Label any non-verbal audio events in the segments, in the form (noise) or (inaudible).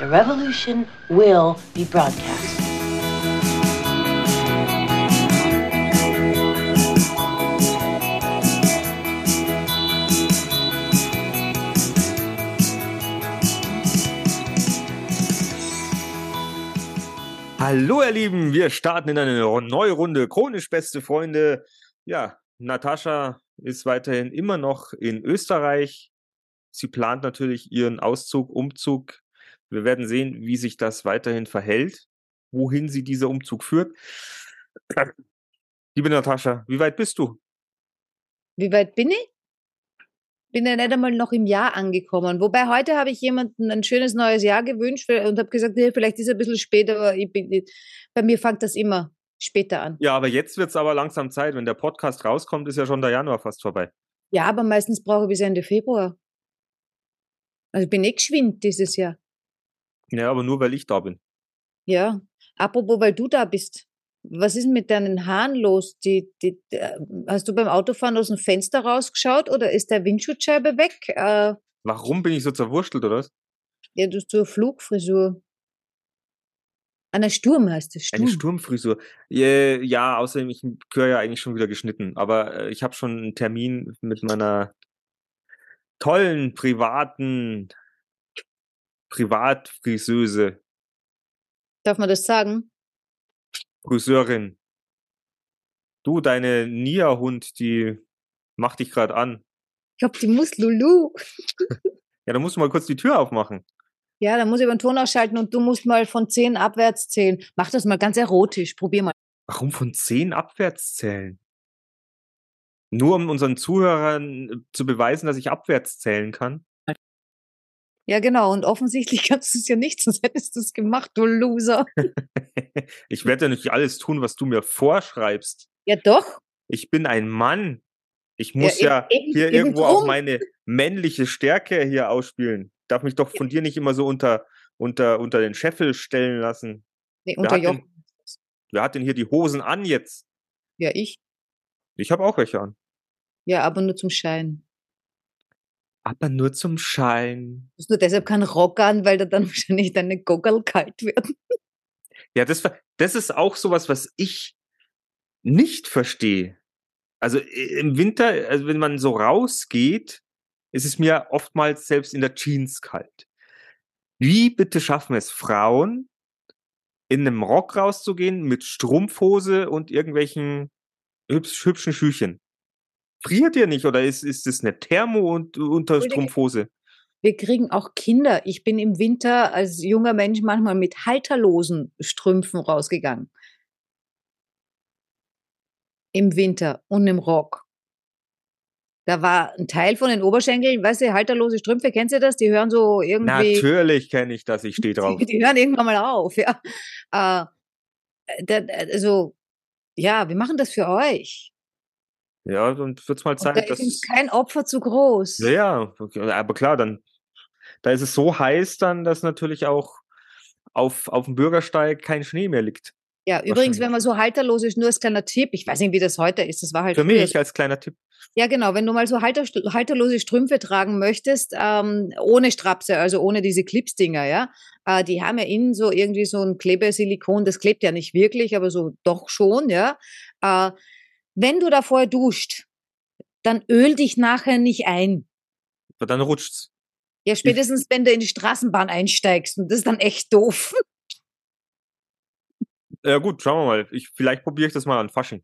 The revolution will be broadcast. Hallo ihr Lieben, wir starten in eine neue Runde. Chronisch beste Freunde. Ja, Natascha ist weiterhin immer noch in Österreich. Sie plant natürlich ihren Auszug, Umzug. Wir werden sehen, wie sich das weiterhin verhält, wohin sie dieser Umzug führt. Liebe Natascha, wie weit bist du? Wie weit bin ich? Bin ja nicht einmal noch im Jahr angekommen. Wobei heute habe ich jemandem ein schönes neues Jahr gewünscht und habe gesagt, ja, vielleicht ist es ein bisschen später, aber bin, bei mir fängt das immer später an. Ja, aber jetzt wird es aber langsam Zeit. Wenn der Podcast rauskommt, ist ja schon der Januar fast vorbei. Ja, aber meistens brauche ich bis Ende Februar. Also ich bin eh geschwind dieses Jahr. Ja, aber nur weil ich da bin. Ja, apropos, weil du da bist. Was ist mit deinen Haaren los? Die, die, die, hast du beim Autofahren aus dem Fenster rausgeschaut oder ist der Windschutzscheibe weg? Äh, Warum bin ich so zerwurstelt, oder was? ja, du hast so eine Flugfrisur. Eine Sturm heißt es. Sturm. Eine Sturmfrisur. Ja, ja, außerdem, ich gehöre ja eigentlich schon wieder geschnitten. Aber äh, ich habe schon einen Termin mit meiner tollen, privaten Privatfriseuse, Darf man das sagen? Friseurin. Du, deine Nia-Hund, die macht dich gerade an. Ich glaube, die muss Lulu. (laughs) Ja, da musst du mal kurz die Tür aufmachen. Ja, dann muss ich den Ton ausschalten und du musst mal von 10 abwärts zählen. Mach das mal ganz erotisch. Probier mal. Warum von zehn abwärts zählen? Nur um unseren Zuhörern äh, zu beweisen, dass ich abwärts zählen kann. Ja, genau. Und offensichtlich (laughs) kannst du es ja nicht, sonst hättest du es gemacht, du Loser. (laughs) ich werde ja nicht alles tun, was du mir vorschreibst. Ja, doch. Ich bin ein Mann. Ich muss eben- ja, eben- hier eben irgendwo auch drum. meine männliche Stärke hier ausspielen. Darf mich doch von dir nicht immer so unter, unter, unter den Scheffel stellen lassen. Nee, Wer unter hat, denn, wer hat denn hier die Hosen an jetzt? Ja, ich. Ich habe auch welche an. Ja, aber nur zum Schein. Aber nur zum Schein. Du hast nur deshalb keinen Rock an, weil da dann (laughs) wahrscheinlich deine Goggle kalt werden. Ja, das, das ist auch sowas, was ich nicht verstehe. Also im Winter, also wenn man so rausgeht, ist es mir oftmals selbst in der Jeans kalt. Wie bitte schaffen es Frauen, in einem Rock rauszugehen mit Strumpfhose und irgendwelchen hübsch, hübschen Schüchen? Friert ihr nicht oder ist, ist es eine Thermo- und Unterstrumpfhose? Wir kriegen auch Kinder. Ich bin im Winter als junger Mensch manchmal mit halterlosen Strümpfen rausgegangen. Im Winter und im Rock. Da war ein Teil von den Oberschenkeln, weißt du, halterlose Strümpfe, kennst du das? Die hören so irgendwie. Natürlich kenne ich das, ich stehe (laughs) drauf. Die, die hören irgendwann mal auf, ja. Äh, da, also, ja, wir machen das für euch. Ja, und wird's mal Und da Zeit, ist dass. uns kein Opfer zu groß. Ja, ja, aber klar, dann, da ist es so heiß dann, dass natürlich auch auf, auf dem Bürgersteig kein Schnee mehr liegt. Ja, übrigens, wenn man so halterlos ist, nur als kleiner Tipp, ich weiß nicht, wie das heute ist, das war halt Für früher mich als kleiner Tipp. Ja, genau. Wenn du mal so halter, halterlose Strümpfe tragen möchtest, ähm, ohne Strapse, also ohne diese Clipsdinger, ja, äh, die haben ja innen so irgendwie so ein Klebesilikon, das klebt ja nicht wirklich, aber so doch schon, ja. Äh, wenn du da vorher duscht, dann öl dich nachher nicht ein. Aber Dann rutscht's. Ja, spätestens wenn du in die Straßenbahn einsteigst und das ist dann echt doof. (laughs) Ja gut, schauen wir mal. Ich, vielleicht probiere ich das mal an Fasching.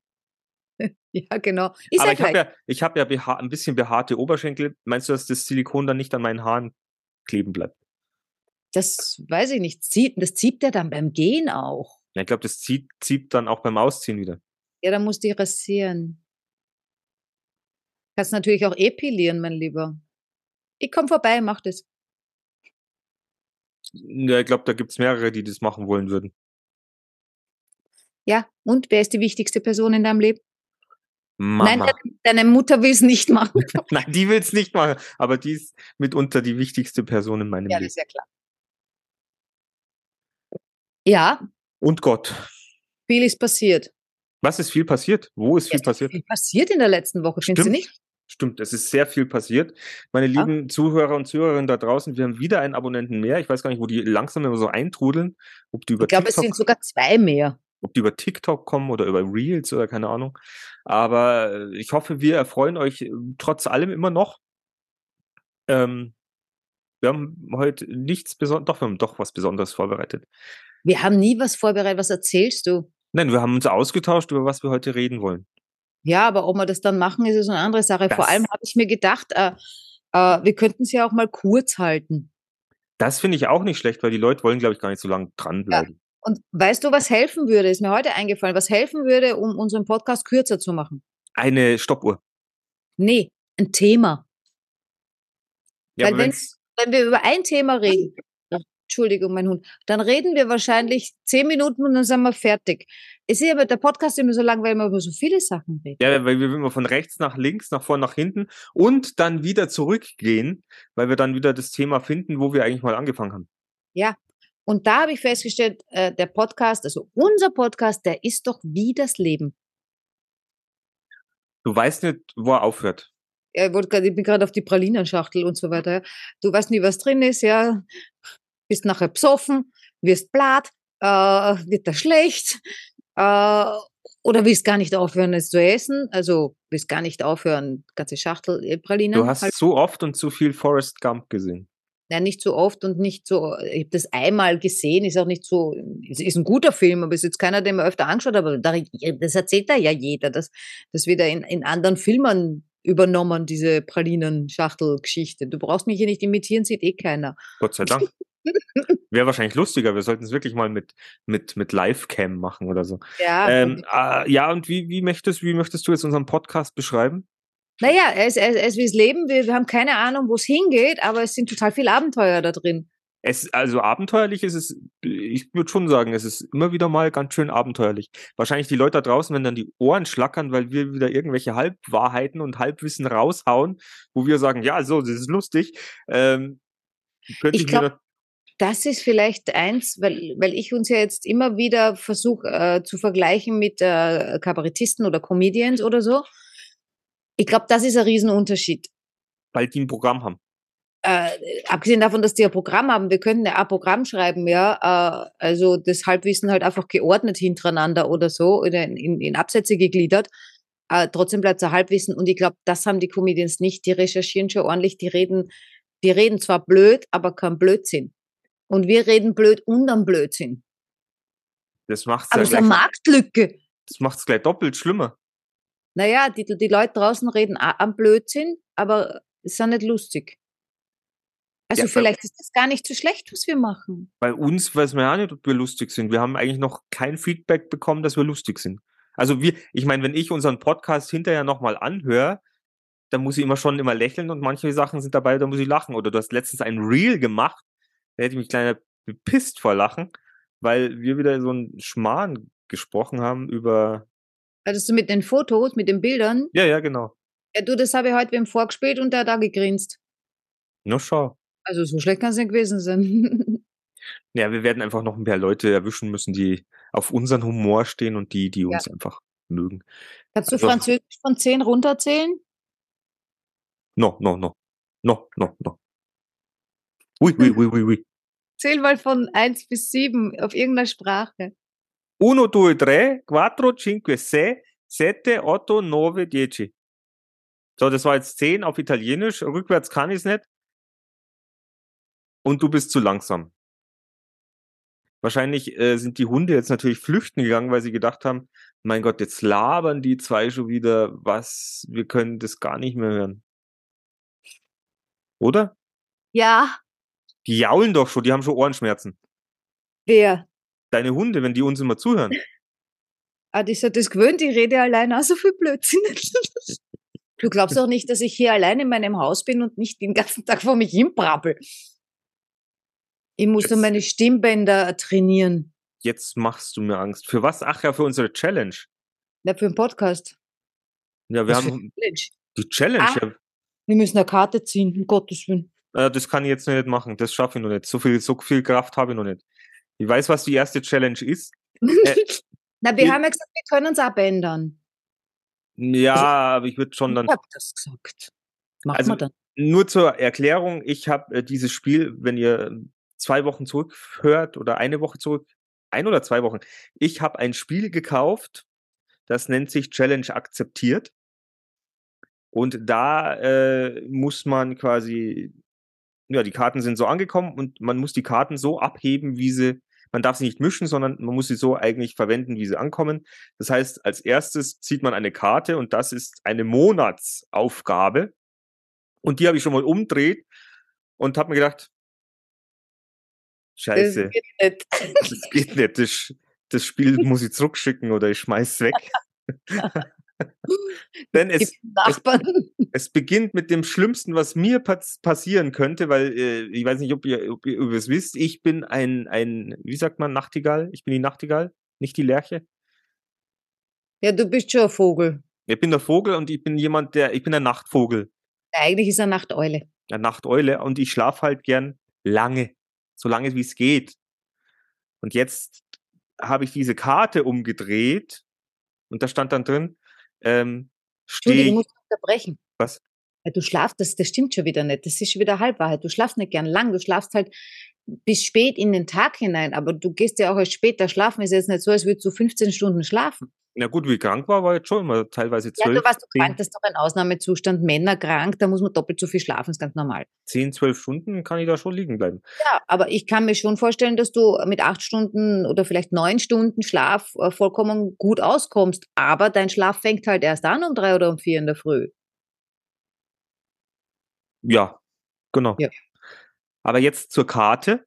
(laughs) ja, genau. Ist aber ja ich habe ja, ich hab ja beha ein bisschen behaarte Oberschenkel. Meinst du, dass das Silikon dann nicht an meinen Haaren kleben bleibt? Das weiß ich nicht. Zieht, das zieht ja dann beim Gehen auch. Ja, Ich glaube, das zieht, zieht dann auch beim Ausziehen wieder. Ja, dann musst du dich rasieren. Kannst natürlich auch epilieren, mein Lieber. Ich komm vorbei, mach das. Ja, ich glaube, da gibt's mehrere, die das machen wollen würden. Ja, und wer ist die wichtigste Person in deinem Leben? Nein, Mama. deine, deine Mutter will es nicht machen. (laughs) Nein, die will's nicht machen, aber die ist mitunter die wichtigste Person in meinem ja, das Leben. ist ja klar. Ja, Und Gott. viel ist passiert. Was ist viel passiert? Wo ist Ja, viel ist doch passiert? Viel passiert in der letzten Woche, findest du Stimmt. nicht? Stimmt, es ist sehr viel passiert. Meine Ja. lieben Zuhörer und Zuhörerinnen da draußen, wir haben wieder einen Abonnenten mehr. Ich weiß gar nicht, wo die langsam immer so eintrudeln. Ob die über Ich glaube, es sind sogar zwei mehr. ob die über TikTok kommen oder über Reels oder keine Ahnung. Aber äh, ich hoffe, wir erfreuen euch äh, trotz allem immer noch. Ähm, wir haben heute nichts Besonderes, doch, wir haben doch was Besonderes vorbereitet. Wir haben nie was vorbereitet. Was erzählst du? Nein, wir haben uns ausgetauscht, über was wir heute reden wollen. Ja, aber ob wir das dann machen, ist eine andere Sache. Vor Das- allem habe ich mir gedacht, äh, äh, wir könnten es ja auch mal kurz halten. Das finde ich auch nicht schlecht, weil die Leute wollen, glaube ich, gar nicht so lange dranbleiben. Und weißt du, was helfen würde? Ist mir heute eingefallen. Was helfen würde, um unseren Podcast kürzer zu machen? Eine Stoppuhr. Nee, ein Thema. Ja, Weil wenn- Wenn wir über ein Thema reden, Entschuldigung, mein Hund, dann reden wir wahrscheinlich zehn Minuten und dann sind wir fertig. Es ist aber der Podcast immer so lang, weil wir über so viele Sachen reden. ja, weil wir immer von rechts nach links, nach vorne, nach hinten und dann wieder zurückgehen, weil wir dann wieder das Thema finden, wo wir eigentlich mal angefangen haben. Und da habe ich festgestellt, äh, der Podcast, also unser Podcast, der ist doch wie das Leben. Du weißt nicht, wo er aufhört. Ja, Ich, bin gerade auf die Pralinenschachtel und so weiter. Ja. Du weißt nie, was drin ist, ja. Bist nachher besoffen, wirst blatt, äh, wird da schlecht, äh, oder willst gar nicht aufhören, es zu essen. Also willst gar nicht aufhören, ganze Schachtel äh, Pralinen. Du hast halt, so oft und zu viel Forrest Gump gesehen. ja, nicht so oft und nicht so. Ich habe das einmal gesehen, ist auch nicht so. Es ist ein guter Film, aber ist jetzt keiner, den man öfter angeschaut hat. Aber da, das erzählt da ja jeder, dass das wieder in, in anderen Filmen übernommen, diese Pralinen-Schachtel-Geschichte. Du brauchst mich hier nicht imitieren, sieht eh keiner. Gott sei Dank. (laughs) Wäre wahrscheinlich lustiger. Wir sollten es wirklich mal mit, mit, mit Live-Cam machen oder so. Ja, Ähm, und- äh, ja, und wie, wie, möchtest, wie möchtest du jetzt unseren Podcast beschreiben? naja, es, es, es wie es Leben. Wir, wir haben keine Ahnung, wo es hingeht, aber es sind total viele Abenteuer da drin. Es, also abenteuerlich ist es, ich würde schon sagen, es ist immer wieder mal ganz schön abenteuerlich. Wahrscheinlich die Leute da draußen, wenn dann die Ohren schlackern, weil wir wieder irgendwelche Halbwahrheiten und Halbwissen raushauen, wo wir sagen, ja, so, das ist lustig. Ähm, könnte Ich ich, mir glaub, da- Das ist vielleicht eins, weil, weil ich uns ja jetzt immer wieder versuche äh, zu vergleichen mit äh, Kabarettisten oder Comedians oder so. Ich glaube, das ist ein Riesenunterschied. bald die ein Programm haben. Äh, abgesehen davon, dass die ein Programm haben, wir könnten ja ein Programm schreiben, ja, äh, also das Halbwissen halt einfach geordnet hintereinander oder so, oder in, in, in Absätze gegliedert. Äh, trotzdem bleibt es ein Halbwissen und ich glaube, das haben die Comedians nicht. Die recherchieren schon ordentlich, die reden, die reden zwar blöd, aber kein Blödsinn. Und wir reden blöd und am Blödsinn. Das macht's Aber ja es ist eine Marktlücke. das macht's gleich doppelt schlimmer. Naja, die, die Leute draußen reden am Blödsinn, aber ist ja nicht lustig. Also Ja, vielleicht ist das gar nicht so schlecht, was wir machen. Bei uns weiß man ja nicht, ob wir lustig sind. Wir haben eigentlich noch kein Feedback bekommen, dass wir lustig sind. Also wir, ich meine, wenn ich unseren Podcast hinterher nochmal anhöre, dann muss ich immer schon immer lächeln und manche Sachen sind dabei, da muss ich lachen. Oder du hast letztens ein Reel gemacht, da hätte ich mich kleiner bepisst vor Lachen, weil wir wieder so einen Schmarrn gesprochen haben über, Hattest du mit den Fotos, mit den Bildern? ja, ja, genau. Ja, du, das habe ich heute wem vorgespielt und der hat da gegrinst. Na schau. Also so schlecht kann es nicht gewesen sein. (laughs) Ja, wir werden einfach noch ein paar Leute erwischen müssen, die auf unseren Humor stehen und die, die Ja. uns einfach mögen. Kannst du Also- Französisch von 10 runterzählen? No, no, no. No, no, no. Ui, ui, ui, ui, ui. Zähl mal von 1 bis 7 auf irgendeiner Sprache. Uno, due, tre, quattro, cinque, sei, sette, otto, nove, dieci. So, das war jetzt 10 auf Italienisch. Rückwärts kann ich es nicht. Und du bist zu langsam. Wahrscheinlich äh, sind die Hunde jetzt natürlich flüchten gegangen, weil sie gedacht haben, mein Gott, jetzt labern die zwei schon wieder was, wir können das gar nicht mehr hören. Oder? Ja, Die jaulen doch schon, die haben schon Ohrenschmerzen. wer? Deine Hunde, wenn die uns immer zuhören. (laughs) Ah, die ist das gewöhnt, ich rede allein auch so viel Blödsinn. (laughs) Du glaubst doch nicht, dass ich hier allein in meinem Haus bin und nicht den ganzen Tag vor mich hin brabbel. Ich muss nur meine Stimmbänder trainieren. Jetzt machst du mir Angst. Für was? Ach ja, für unsere Challenge. Na, für den Podcast. Ja, wir Was haben Challenge? die Challenge. Ah. Ja, Wir müssen eine Karte ziehen, um Gottes Willen. Äh, das kann ich jetzt noch nicht machen. Das schaffe ich noch nicht. So viel, so viel Kraft habe ich noch nicht. Ich weiß, was die erste Challenge ist. (laughs) Na, wir wir- haben ja gesagt, wir können uns abändern. Ja, aber ich würde schon dann. Ich hab das gesagt. Machen Also wir dann. nur zur Erklärung, ich habe äh, dieses Spiel, wenn ihr zwei Wochen zurückhört oder eine Woche zurück, ein oder zwei Wochen, ich habe ein Spiel gekauft, das nennt sich Challenge akzeptiert. Und da äh, muss man quasi, ja, die Karten sind so angekommen und man muss die Karten so abheben, wie sie, man darf sie nicht mischen, sondern man muss sie so eigentlich verwenden, wie sie ankommen. Das heißt, als erstes zieht man eine Karte und das ist eine Monatsaufgabe. Und die habe ich schon mal umdreht und habe mir gedacht, Das Scheiße, geht nicht. das geht nicht. Das, das Spiel muss ich zurückschicken oder ich schmeiß weg. (laughs) Denn es, Nachbarn. es beginnt mit dem Schlimmsten, was mir pas passieren könnte, weil äh, ich weiß nicht, ob ihr, ob ihr, ob ihr es wisst. Ich bin ein, ein, wie sagt man, Nachtigall? Ich bin die Nachtigall, nicht die Lerche. Ja, du bist schon ein Vogel. Ich bin der Vogel und ich bin jemand, der, ich bin ein Nachtvogel, Eigentlich ist er Nachteule. eine Nachteule und ich schlafe halt gern lange, so lange wie es geht. Und jetzt habe ich diese Karte umgedreht und da stand dann drin, ähm, Entschuldigung, stehe ich ich, muss unterbrechen. was? Ja, du schlafst, das, das stimmt schon wieder nicht. Das ist schon wieder Halbwahrheit. Du schlafst nicht gern lang. Du schlafst halt bis spät in den Tag hinein. Aber du gehst ja auch erst später schlafen. Ist jetzt nicht so, als würdest du 15 Stunden schlafen. Na gut, wie krank war, war jetzt schon immer teilweise Ja, zwölf, du warst du zehn, krank. Das ist doch ein Ausnahmezustand. Männer krank, da muss man doppelt so viel schlafen. ist ganz normal. zehn, zwölf Stunden kann ich da schon liegen bleiben. Ja, aber ich kann mir schon vorstellen, dass du mit acht Stunden oder vielleicht neun Stunden Schlaf äh, vollkommen gut auskommst. Aber dein Schlaf fängt halt erst an um drei oder um vier in der Früh. Ja, genau. Ja. Aber jetzt zur Karte.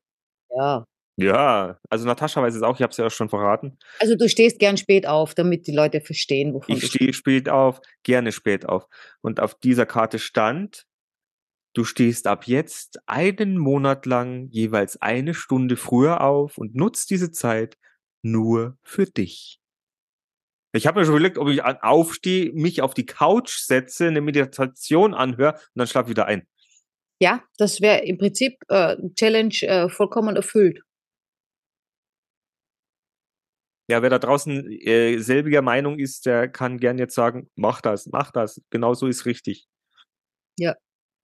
Ja. Ja, also Natascha weiß es auch, ich habe es ja auch schon verraten. Also du stehst gern spät auf, damit die Leute verstehen, wovon Ich du stehe spät auf, gerne spät auf. Und auf dieser Karte stand, du stehst ab jetzt einen Monat lang jeweils eine Stunde früher auf und nutzt diese Zeit nur für dich. Ich habe mir schon überlegt, ob ich aufstehe, mich auf die Couch setze, eine Meditation anhöre und dann schlafe wieder ein. Ja, das wäre im Prinzip äh, Challenge äh, vollkommen erfüllt. Ja, wer da draußen äh, selbiger Meinung ist, der kann gern jetzt sagen, mach das, mach das. Genau so ist richtig.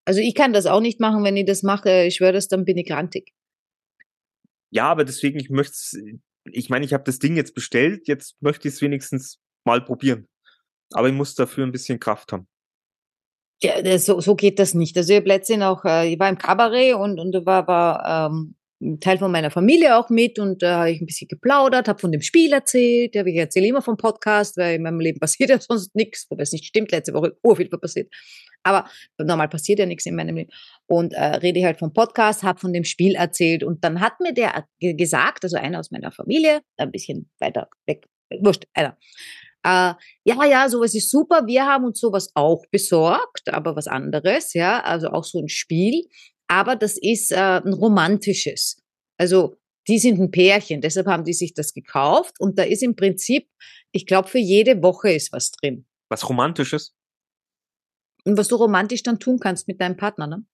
Also ich kann das auch nicht machen, wenn ich das mache, ich schwöre das, dann bin ich grantig. Ja, aber deswegen, ich möchte ich meine, ich habe das Ding jetzt bestellt, jetzt möchte ich es wenigstens mal probieren. Aber ich muss dafür ein bisschen Kraft haben. Ja, das, so, so geht das nicht. Also ich habe letztens auch, äh, ich war im Kabarett und, und da war, war ähm, Teil von meiner Familie auch mit und da habe ich ein bisschen geplaudert, habe von dem Spiel erzählt. Ja, ich erzähle immer vom Podcast, weil in meinem Leben (laughs) passiert ja sonst nichts, wobei es nicht stimmt, letzte Woche urviel passiert. Aber normal passiert ja nichts in meinem Leben. Und äh, rede ich halt vom Podcast, habe von dem Spiel erzählt und dann hat mir der ge- gesagt, also einer aus meiner Familie, ein bisschen weiter weg, wurscht, einer, äh, ja, ja, sowas ist super. Wir haben uns sowas auch besorgt, aber was anderes, ja, also auch so ein Spiel. Aber das ist äh, ein romantisches. Also die sind ein Pärchen, deshalb haben die sich das gekauft und da ist im Prinzip, ich glaube, für jede Woche ist was drin. Was Romantisches, Und was du romantisch dann tun kannst mit deinem Partner, ne?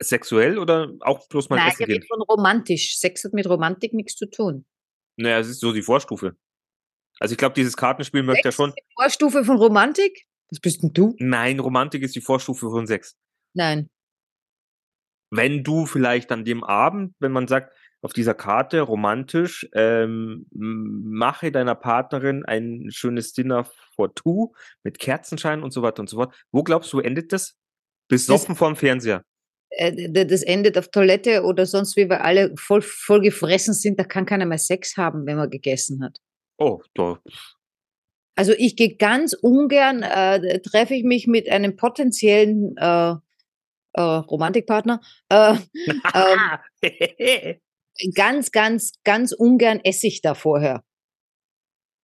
sexuell oder auch bloß mal Nein, essen ich gehen? von romantisch. Sex hat mit Romantik nichts zu tun. Naja, es ist so die Vorstufe. Also ich glaube, dieses Kartenspiel möchte ja Sex schon. ist die Vorstufe von Romantik? Was bist denn du? Nein, Romantik ist die Vorstufe von Sex. Nein. Wenn du vielleicht an dem Abend, wenn man sagt, auf dieser Karte romantisch, ähm, mache deiner Partnerin ein schönes Dinner for two mit Kerzenschein und so weiter und so fort. Wo glaubst du, endet das? Besoffen vorm Fernseher. äh, das endet auf Toilette oder sonst wie, weil alle voll, voll gefressen sind, da kann keiner mehr Sex haben, wenn man gegessen hat. Oh, da. Also ich gehe ganz ungern, äh, treffe ich mich mit einem potenziellen äh, äh, Romantikpartner, äh, (laughs) ähm, ganz, ganz, ganz ungern esse ich da vorher.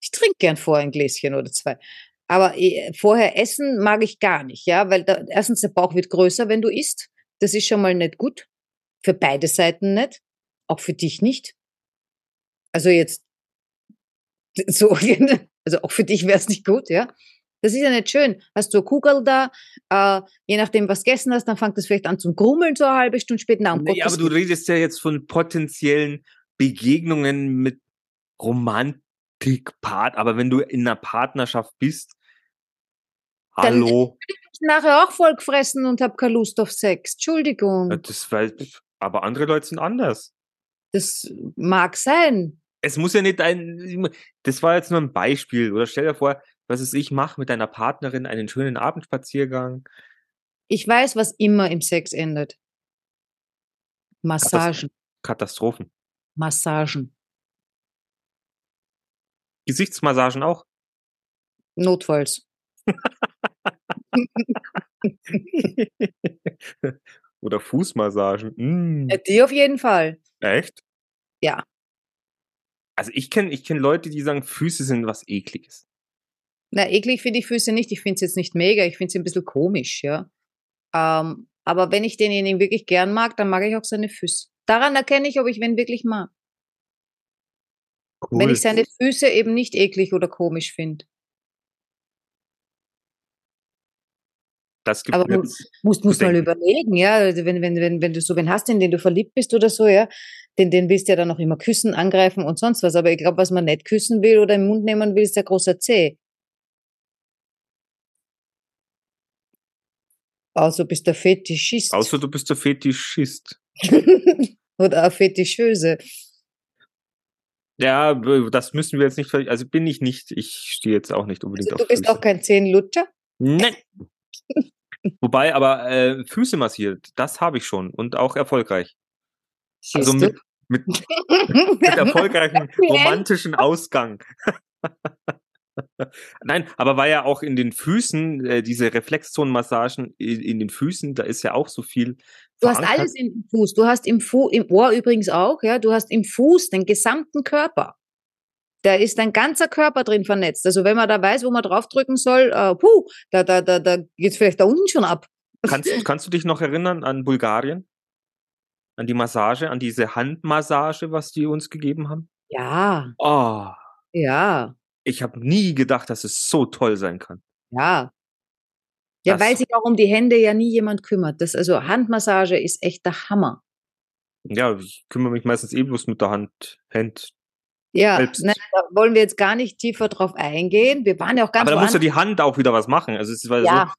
Ich trinke gern vorher ein Gläschen oder zwei. Aber äh, vorher essen mag ich gar nicht, ja, weil da, erstens der Bauch wird größer, wenn du isst. Das ist schon mal nicht gut. Für beide Seiten nicht. Auch für dich nicht. Also jetzt so, (laughs) also auch für dich wäre es nicht gut, ja. Das ist ja nicht schön. Hast du eine Kugel da, äh, je nachdem, was gegessen hast, dann fängt es vielleicht an zum Grummeln so eine halbe Stunde später. Na, um Nee, aber du redest ja jetzt von potenziellen Begegnungen mit Romantikpart. Aber wenn du in einer Partnerschaft bist, Hallo. Ich nachher auch voll gefressen und habe keine Lust auf Sex. Entschuldigung. Das war, aber andere Leute sind anders. Das mag sein. Es muss ja nicht ein, das war jetzt nur ein Beispiel. Oder stell dir vor, was ist ich mache mit deiner Partnerin einen schönen Abendspaziergang. Ich weiß, was immer im Sex endet. Massagen. Katastrophen. Massagen. Gesichtsmassagen auch. Notfalls. (laughs) Oder Fußmassagen. Mm. Ja, Die auf jeden Fall. Echt? Ja. Also ich kenne ich kenn Leute, die sagen, Füße sind was ekliges. Na, eklig finde ich Füße nicht. Ich finde es jetzt nicht mega. Ich finde sie ein bisschen komisch, ja. Ähm, aber wenn ich denjenigen wirklich gern mag, dann mag ich auch seine Füße. Daran erkenne ich, ob ich wen wirklich mag. Wenn ich seine Füße eben nicht eklig oder komisch finde. das gibt Aber du musst, musst mal überlegen, ja. Also wenn, wenn, wenn, wenn du so wen hast, in den du verliebt bist oder so, ja, den, den willst du ja dann noch immer küssen, angreifen und sonst was. Aber ich glaube, was man nicht küssen will oder im Mund nehmen will, ist der große C. Also bist der Fetischist. Außer du bist der Fetischist. (laughs) oder eine Fetischöse. Ja, das müssen wir jetzt nicht, also bin ich nicht, ich stehe jetzt auch nicht unbedingt Also, du auf bist Füße. auch kein Zehnlutscher. Nein. (laughs) Wobei, aber äh, Füße massiert, das habe ich schon und auch erfolgreich. Also Siehst du? mit, mit, (laughs) mit erfolgreichem romantischen Ausgang. Nein, aber war ja auch in den Füßen, äh, diese Reflexzonenmassagen in, in den Füßen, da ist ja auch so viel. Du hast alles im Fuß. Du hast im, Fu im Ohr übrigens auch, ja. Du hast im Fuß den gesamten Körper. Da ist dein ganzer Körper drin vernetzt. Also wenn man da weiß, wo man draufdrücken soll, äh, puh, da, da, da, da geht's vielleicht da unten schon ab. Kannst, kannst du dich noch erinnern an Bulgarien? An die Massage, an diese Handmassage, was die uns gegeben haben? Ja, Oh, ja, ich habe nie gedacht, dass es so toll sein kann. ja. Ja, Das- weil sich auch um die Hände ja nie jemand kümmert. Das, also Handmassage ist echt der Hammer. Ja, ich kümmere mich meistens eh bloß mit der Hand. Hand. Ja, nein, da wollen wir jetzt gar nicht tiefer drauf eingehen. Wir waren ja auch ganz Aber da muss ja die Hand auch wieder was machen. Also es war Ja. so,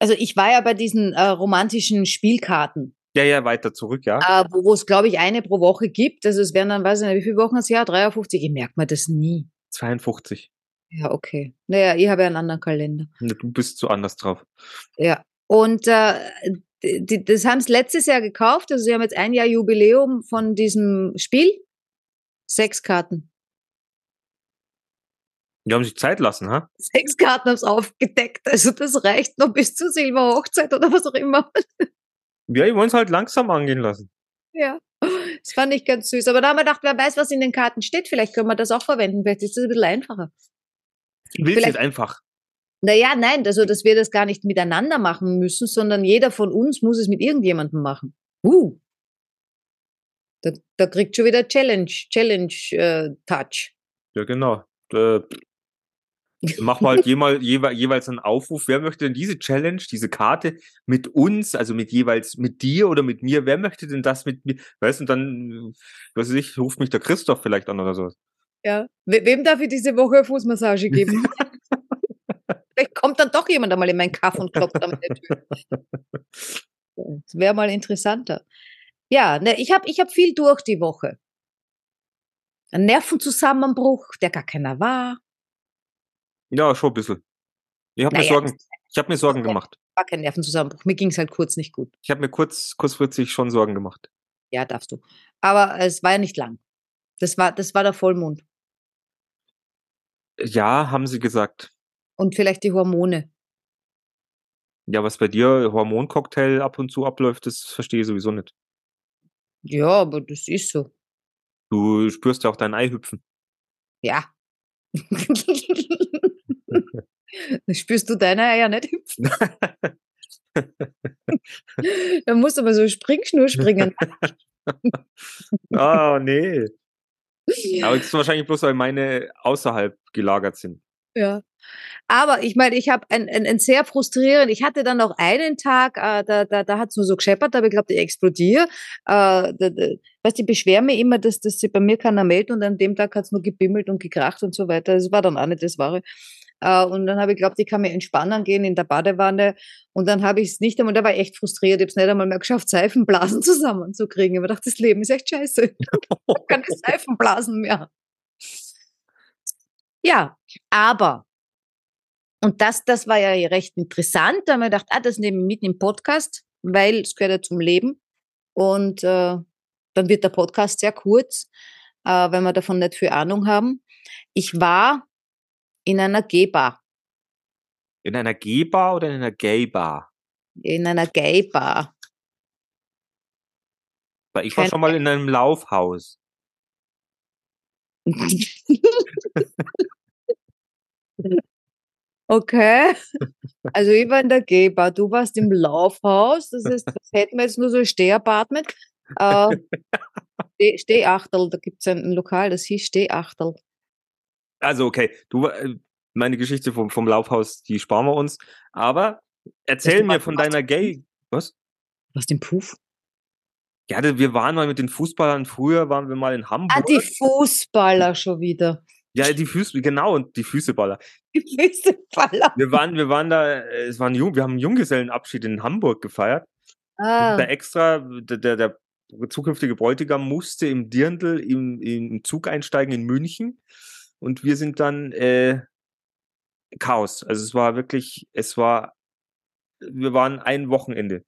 Also ich war ja bei diesen äh, romantischen Spielkarten. ja, ja, weiter zurück, ja. äh, wo es, glaube ich, eine pro Woche gibt. Also es wären dann, weiß ich nicht, wie viele Wochen das Jahr? 53? Ich merke mir das nie. 52. Ja, okay. Naja, ich habe ja einen anderen Kalender. Du bist so anders drauf. Ja. Und äh, die, die, das haben sie letztes Jahr gekauft. Also sie haben jetzt ein Jahr Jubiläum von diesem Spiel. Sechs Karten. Die haben sich Zeit lassen, ha? Sechs Karten haben es aufgedeckt. Also das reicht noch bis zur Silberhochzeit oder was auch immer. Ja, die wollen es halt langsam angehen lassen. Ja. Das fand ich ganz süß. Aber da haben wir gedacht, wer weiß, was in den Karten steht. Vielleicht können wir das auch verwenden. Vielleicht ist das ein bisschen einfacher. Ich will es einfach. Naja, nein, also dass wir das gar nicht miteinander machen müssen, sondern jeder von uns muss es mit irgendjemandem machen. Uh. Da, da kriegt schon wieder Challenge, Challenge äh. Ja, genau. Äh, machen wir halt jemal, jewe, jeweils einen Aufruf. Wer möchte denn diese Challenge, diese Karte mit uns, also mit jeweils mit dir oder mit mir, wer möchte denn das mit mir? Weißt du, dann, was weiß ich, ruft mich der Christoph vielleicht an oder so. Ja. We wem darf ich diese Woche Fußmassage geben? (laughs) Vielleicht kommt dann doch jemand einmal in meinen Kaff und klopft an meine Tür. Das wäre mal interessanter. Ja, ne, ich habe ich hab viel durch die Woche. Ein Nervenzusammenbruch, der gar keiner war. Ja, schon ein bisschen. Ich habe mir Naja, Sorgen, ich habe mir Sorgen gemacht. war kein Nervenzusammenbruch. Mir ging es halt kurz nicht gut. Ich habe mir kurz, kurzfristig schon Sorgen gemacht. Ja, darfst du. Aber es war ja nicht lang. Das war, das war der Vollmond. Ja, haben sie gesagt. Und vielleicht die Hormone. Ja, was bei dir Hormoncocktail ab und zu abläuft, das verstehe ich sowieso nicht. Ja, aber das ist so. Du spürst ja auch dein Ei hüpfen. Ja. (laughs) Dann spürst du deine Eier nicht hüpfen. (laughs) Dann musst du aber so Springschnur springen. (laughs) Ah, nee. Aber das ist wahrscheinlich bloß, weil meine außerhalb gelagert sind. Ja. Aber ich meine, ich habe ein, ein, ein sehr frustrierend, ich hatte dann noch einen Tag, äh, da, da, da hat es nur so gescheppert, aber ich glaube, ich explodiere. Äh, da, da, weißt, die beschweren mich immer, dass, dass sie bei mir keiner meldet und an dem Tag hat es nur gebimmelt und gekracht und so weiter. Das war dann auch nicht das Wahre. Äh, und dann habe ich geglaubt, ich kann mich entspannen gehen in der Badewanne. Und dann habe ich es nicht einmal, da war ich echt frustriert. Ich habe es nicht einmal mehr geschafft, Seifenblasen (laughs) zusammenzukriegen. Ich habe gedacht, das Leben ist echt scheiße. Ich habe keine Seifenblasen mehr. Ja, aber, und das, das war ja recht interessant, da haben wir gedacht, ah, das nehmen wir mit im Podcast, weil es gehört ja zum Leben. Und äh, dann wird der Podcast sehr kurz, äh, wenn wir davon nicht viel Ahnung haben. Ich war in einer Gay-Bar. In einer G-Bar oder in einer Gay-Bar? In einer Gay-Bar. Weil ich war Keine- schon mal in einem Laufhaus. (laughs) Okay. Also ich war in der Gay-Bar, du warst im Laufhaus, das heißt, das hätten wir jetzt nur so ein Stehapartment. Äh, Steh- Stehachtel, da gibt es ein, ein Lokal, das hieß Stehachtel. Also, okay, du, äh, meine Geschichte vom, vom Laufhaus, die sparen wir uns. Aber erzähl mir von deiner Gay. Was? Was den Puff? Ja, wir waren mal mit den Fußballern. Früher waren wir mal in Hamburg. Ah, die Fußballer schon wieder. ja, die Füße, genau, und die Füßeballer. Die Fußballer. Wir waren, wir waren da, äh, es waren jung, wir haben einen Junggesellenabschied in Hamburg gefeiert. Ah, Da extra, der, der, der zukünftige Bräutigam musste im Dirndl im, im Zug einsteigen in München. Und wir sind dann äh, Chaos. Also es war wirklich, es war, wir waren ein Wochenende.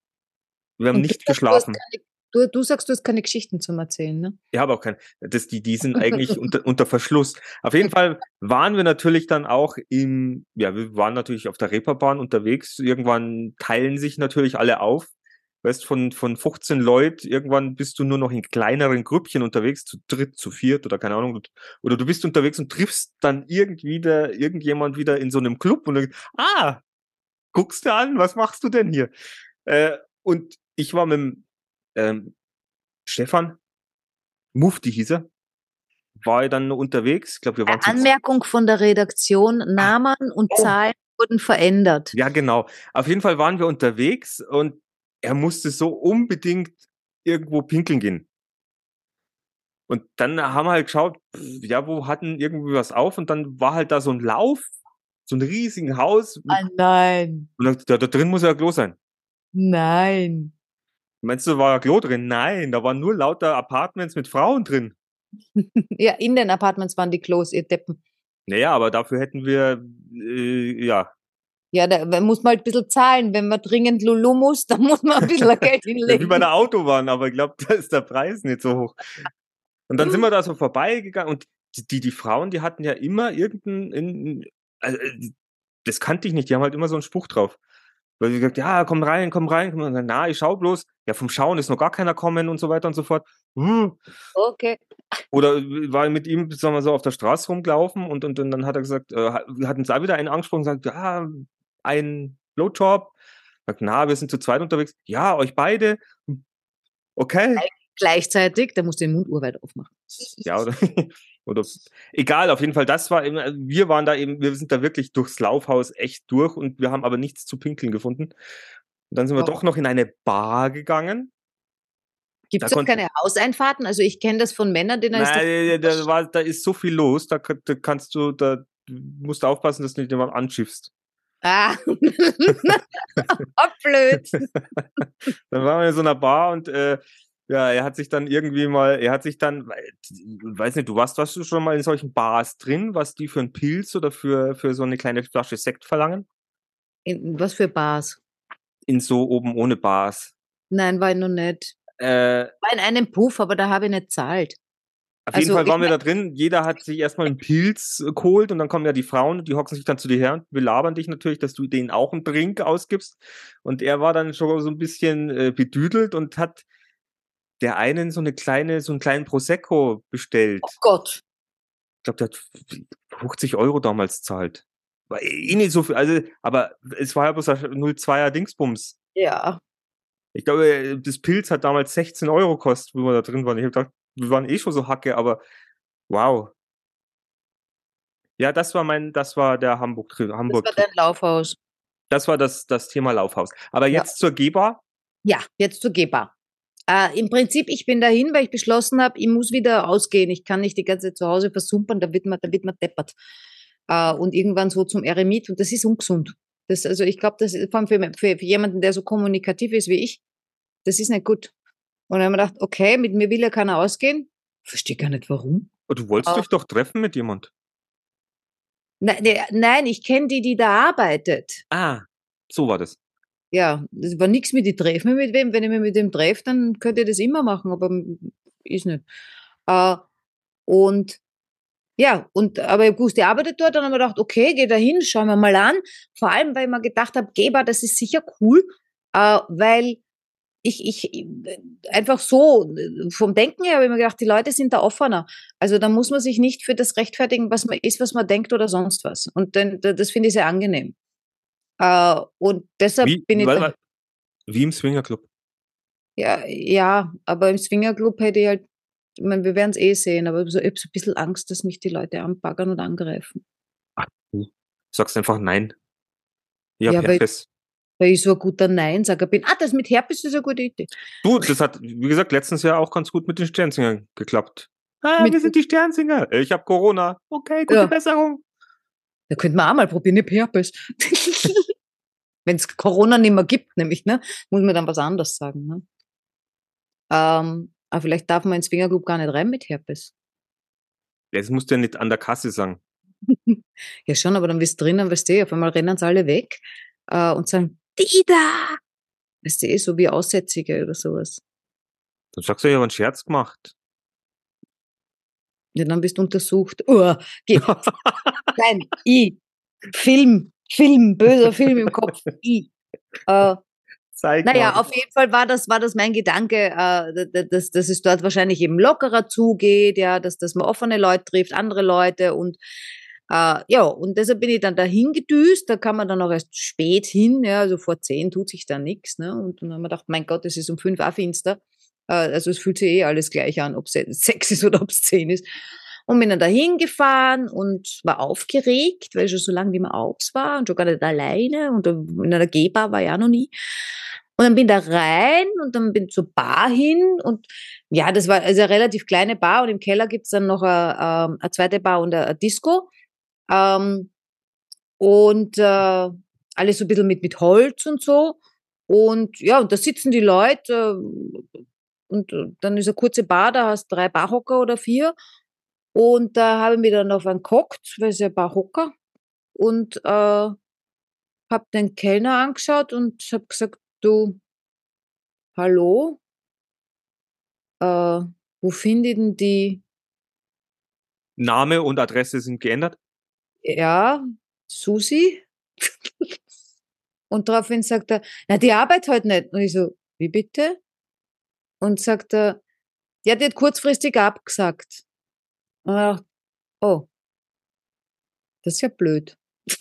Wir haben und nicht du sagst, geschlafen. keine- Du, du sagst, du hast keine Geschichten zum Erzählen, ne? Ich habe auch kein, das, die, die sind eigentlich (laughs) unter, unter Verschluss. Auf jeden Fall waren wir natürlich dann auch im, ja, wir waren natürlich auf der Reeperbahn unterwegs. Irgendwann teilen sich natürlich alle auf. Weißt, von, von 15 Leuten, irgendwann bist du nur noch in kleineren Grüppchen unterwegs, zu dritt, zu viert oder keine Ahnung. Oder du bist unterwegs und triffst dann irgendwie wieder, irgendjemand wieder in so einem Club und dann, ah, guckst du an, was machst du denn hier? Äh, und ich war mit dem, ähm, Stefan, Mufti hieß er, war dann unterwegs. Ich glaube, wir waren Anmerkung von der Redaktion, Namen und Oh. Zahlen wurden verändert. Ja, genau. Auf jeden Fall waren wir unterwegs und er musste so unbedingt irgendwo pinkeln gehen. Und dann haben wir halt geschaut, ja, wo hatten irgendwie was auf und dann war halt da so ein Lauf, so ein riesigen Haus. Ah, nein, Und da, da drin muss ja Klo sein. nein. Meinst du, da war ein Klo drin? Nein, da waren nur lauter Apartments mit Frauen drin. (laughs) Ja, in den Apartments waren die Klos, ihr Deppen. Naja, aber dafür hätten wir, äh, ja, Ja, da da muss man halt ein bisschen zahlen. Wenn man dringend Lulu muss, (laughs) dann muss man ein bisschen Geld Ja, wie hinlegen. bei der Autobahn, aber ich glaube, (laughs) da ist der Preis nicht so hoch. Und dann sind wir da so vorbeigegangen und die, die, Frauen, die hatten ja immer irgendeinen, in, also, äh, das kannte ich nicht, die haben halt immer so einen Spruch drauf. Weil sie gesagt, ja, komm rein, komm rein, komm rein. Na, ich schau bloß. Ja, vom Schauen ist noch gar keiner kommen und so weiter und so fort. Hm. Okay. Oder war mit ihm, sagen wir so, auf der Straße rumgelaufen und, und, und dann hat er gesagt, äh, hat- wir hatten uns auch wieder einen angesprochen und gesagt, ja, ein Blowjob. Sagt, na, wir sind zu zweit unterwegs. Ja, euch beide. Okay. Gleichzeitig, da musst du den Mund urweit aufmachen. Ja, oder, (laughs) oder egal, auf jeden Fall, das war immer, wir waren da eben, wir sind da wirklich durchs Laufhaus echt durch und wir haben aber nichts zu pinkeln gefunden. Und dann sind wir Warum? doch noch in eine Bar gegangen. Gibt Da es auch keine Hauseinfahrten? Also ich kenne das von Männern, denen ist Nein, da, war, da ist so viel los, da, da kannst du, da musst du aufpassen, dass du nicht jemand anschiffst. Ah. (laughs) oh, blöd. (laughs) Dann waren wir in so einer Bar und äh, ja, er hat sich dann irgendwie mal, er hat sich dann, wei- weiß nicht, du warst, warst du schon mal in solchen Bars drin, was die für einen Pilz oder für, für so eine kleine Flasche Sekt verlangen? In, was für Bars? In so oben ohne Bars. Nein, war ich noch nicht. Äh, War in einem Puff, aber da habe ich nicht zahlt. Auf jeden Also, Fall ich waren wir da drin. Jeder hat sich erstmal einen Pilz äh, geholt und dann kommen ja die Frauen, die hocken sich dann zu dir her und belabern dich natürlich, dass du denen auch einen Drink ausgibst. Und er war dann schon so ein bisschen äh, bedüdelt und hat der einen so eine kleine, so einen kleinen Prosecco bestellt. Oh Gott. Ich glaube, der hat 50 Euro damals zahlt. War eh nicht so viel, also, aber es war ja bloß ein 02er Dingsbums. Ja. Ich glaube, das Pilz hat damals 16 Euro gekostet, wo wir da drin waren. Ich habe gedacht, wir waren eh schon so Hacke, aber wow. Ja, das war mein, das war der Hamburg, Das Hamburg. war dein Laufhaus. Das war das, das Thema Laufhaus. Aber Ja. jetzt zur Geber. Ja, jetzt zur Geber. Äh, Im Prinzip, ich bin dahin, weil ich beschlossen habe, ich muss wieder ausgehen. Ich kann nicht die ganze Zeit zu Hause versumpern, da wird man, da wird man deppert. äh, und irgendwann so zum Eremit und das ist ungesund. Das, also ich glaube, das ist vor allem für, für, für jemanden, der so kommunikativ ist wie ich, das ist nicht gut. Und dann haben wir gedacht, okay, mit mir will ja keiner ausgehen. Verstehe gar nicht warum. Aber du wolltest Ah. dich doch treffen mit jemand. Nein, nee, nein ich kenne die, die da arbeitet. Ah, so war das. Ja, das war nichts mit, ich treffe mich mit wem. Wenn ich mich mit dem treffe, dann könnt ihr das immer machen, aber ist nicht. Äh, und ja, und aber ich wusste, die arbeitet dort, dann haben wir gedacht, okay, geh da hin, schauen wir mal an. Vor allem, weil ich mir gedacht habe, Geber, das ist sicher cool, äh, weil ich, ich einfach so vom Denken her habe ich mir gedacht, die Leute sind da offener. Also da muss man sich nicht für das rechtfertigen, was man ist, was man denkt oder sonst was. Und dann, das finde ich sehr angenehm. Äh, und deshalb Wie, bin ich da, mal, wie im Swingerclub. ja, ja, aber im Swingerclub hätte ich halt, ich meine, wir werden es eh sehen, aber so, ich habe so ein bisschen Angst, dass mich die Leute anbaggern und angreifen. Du sagst einfach nein. Ja, Ja, weil- Herpes. Weil ich so ein guter Nein-Sager bin. Ah, das mit Herpes ist eine gute Idee. Du, das hat, wie gesagt, letztens Jahr auch ganz gut mit den Sternsingern geklappt. Ah, Mit- wir sind die Sternsinger. Ich habe Corona. Okay, gute Ja. Besserung. Da könnte man auch mal probieren, ich Herpes. (laughs) Wenn es Corona nicht mehr gibt, nämlich, ne, muss man dann was anderes sagen. Ne? Ähm, aber vielleicht darf man ins Swingerclub gar nicht rein mit Herpes. Das musst du ja nicht an der Kasse sagen. (laughs) Ja, schon, aber dann bist du drinnen, weißt du, auf einmal rennen sie alle weg äh, und sagen, die da! Weißt du, eh, so wie Aussätzige oder sowas. Dann sagst du, ich habe einen Scherz gemacht. Ja, dann bist du untersucht. Oh, geh. (laughs) Nein, ich. Film, Film, böser Film im Kopf. Ich. Äh, Zeig naja, mal. auf jeden Fall war das, war das mein Gedanke, äh, dass, dass es dort wahrscheinlich eben lockerer zugeht, ja, dass, dass man offene Leute trifft, andere Leute und äh, ja, und deshalb bin ich dann dahin gedüst, da kann man dann auch erst spät hin, ja, also vor zehn tut sich da nichts, ne, und dann haben wir gedacht, mein Gott, es ist um fünf auch finster, äh, also es fühlt sich eh alles gleich an, ob es (laughs) sechs ist oder ob es zehn ist. Und bin dann dahin gefahren und war aufgeregt, weil schon so lange nicht mehr aus war und schon gar nicht alleine und in einer G-Bar war auch noch nie. Und dann bin da rein und dann bin zur Bar hin und ja, das war also eine relativ kleine Bar und im Keller gibt's dann noch eine, ähm, eine zweite Bar und eine Disco. Ähm, und äh, alles so ein bisschen mit, mit Holz und so. Und ja, und da sitzen die Leute äh, und äh, dann ist eine kurze Bar, da hast drei Barhocker oder vier. Und da habe ich mich dann auf einen gehockt, weil es ja Barhocker. Und äh, habe den Kellner angeschaut und habe gesagt, du, hallo, äh, wo finde ich denn die, Name und Adresse sind geändert. Ja, Susi? und daraufhin sagt er, na, die arbeitet heute nicht. Und ich so, wie bitte? Und sagt er, ja, die hat kurzfristig abgesagt. Und ich dachte, oh, das ist ja blöd. (laughs)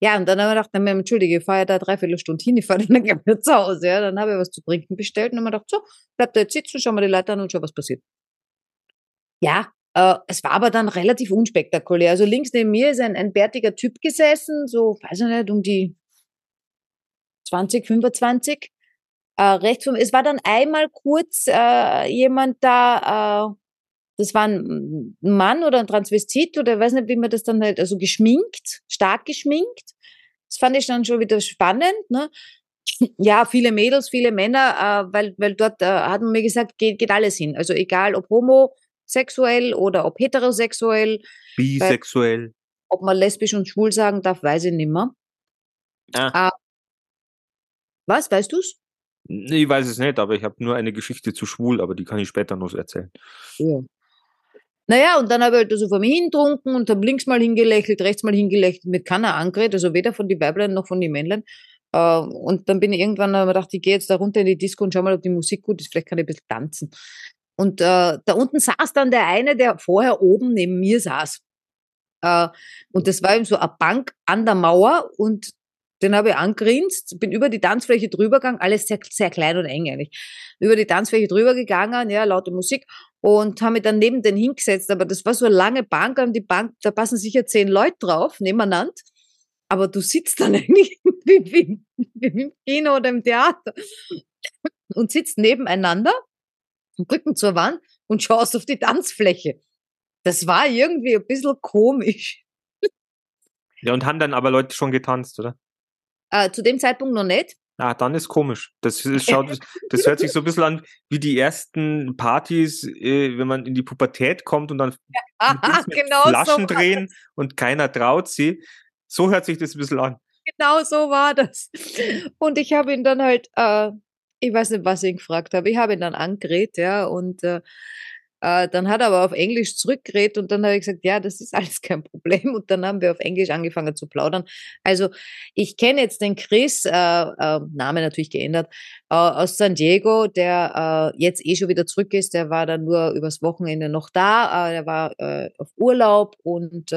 ja, und dann haben wir gedacht, na, entschuldige, ich fahre ja da dreiviertel Stunde hin, ich fahre (laughs) dann gleich wieder zu Hause. Ja, dann habe ich was zu trinken bestellt und wir gedacht, so, bleib da jetzt sitzen, schau mal die Leute an und schau, was passiert. Ja, äh, es war aber dann relativ unspektakulär. Also links neben mir ist ein, ein bärtiger Typ gesessen, so, weiß ich nicht, um die 20, 25. Äh, rechts von, es war dann einmal kurz äh, jemand da, äh, das war ein Mann oder ein Transvestit oder weiß nicht, wie man das dann halt, also geschminkt, stark geschminkt. Das fand ich dann schon wieder spannend, ne? Ja, viele Mädels, viele Männer, äh, weil, weil dort äh, hat man mir gesagt, geht, geht alles hin. Also egal ob homosexuell oder ob heterosexuell, Bisexuell. ob man lesbisch und schwul sagen darf, weiß ich nimmer. Ah. Was, weißt du's? Nee, Ich weiß es nicht, aber ich habe nur eine Geschichte zu schwul, aber die kann ich später noch erzählen. Ja. Naja, und dann habe ich halt so vor mir hintrunken und habe links mal hingelächelt, rechts mal hingelächelt, mit keiner angeredet, also weder von die Weiblein noch von die Männlein. Äh, und dann bin ich irgendwann hab ich gedacht, ich gehe jetzt da runter in die Disco und schau mal, ob die Musik gut ist, vielleicht kann ich ein bisschen tanzen. Und äh, da unten saß dann der eine, der vorher oben neben mir saß. Äh, und das war eben so eine Bank an der Mauer und den habe ich angrinst, bin über die Tanzfläche drüber gegangen, alles sehr, sehr klein und eng eigentlich. Über die Tanzfläche drüber gegangen, ja, laute Musik und habe mich dann neben den hingesetzt. Aber das war so eine lange Bank und die Bank, da passen sicher zehn Leute drauf, nebeneinander. Aber du sitzt dann (laughs) eigentlich wie, im Kino oder im Theater und sitzt nebeneinander, Rücken zur Wand und schaust auf die Tanzfläche. Das war irgendwie ein bisschen komisch. Ja, und haben dann aber Leute schon getanzt, oder? Äh, zu dem Zeitpunkt noch nicht. Ah, dann ist komisch. Das, ist, schaut, (laughs) das hört sich so ein bisschen an wie die ersten Partys, äh, wenn man in die Pubertät kommt und dann Aha, mit genau Flaschen so. drehen und keiner traut sie. So hört sich das ein bisschen an. Genau so war das. Und ich habe ihn dann halt, äh, ich weiß nicht, was ich ihn gefragt habe. Ich habe ihn dann angeredet, ja, und äh, äh, dann hat er aber auf Englisch zurückgeredet und dann habe ich gesagt, ja, das ist alles (laughs) kein Problem. Und dann haben wir auf Englisch angefangen zu plaudern. Also ich kenne jetzt den Chris, äh, äh, Name natürlich geändert, äh, aus San Diego, der äh, jetzt eh schon wieder zurück ist. Der war dann nur übers Wochenende noch da. Äh, der war auf Urlaub und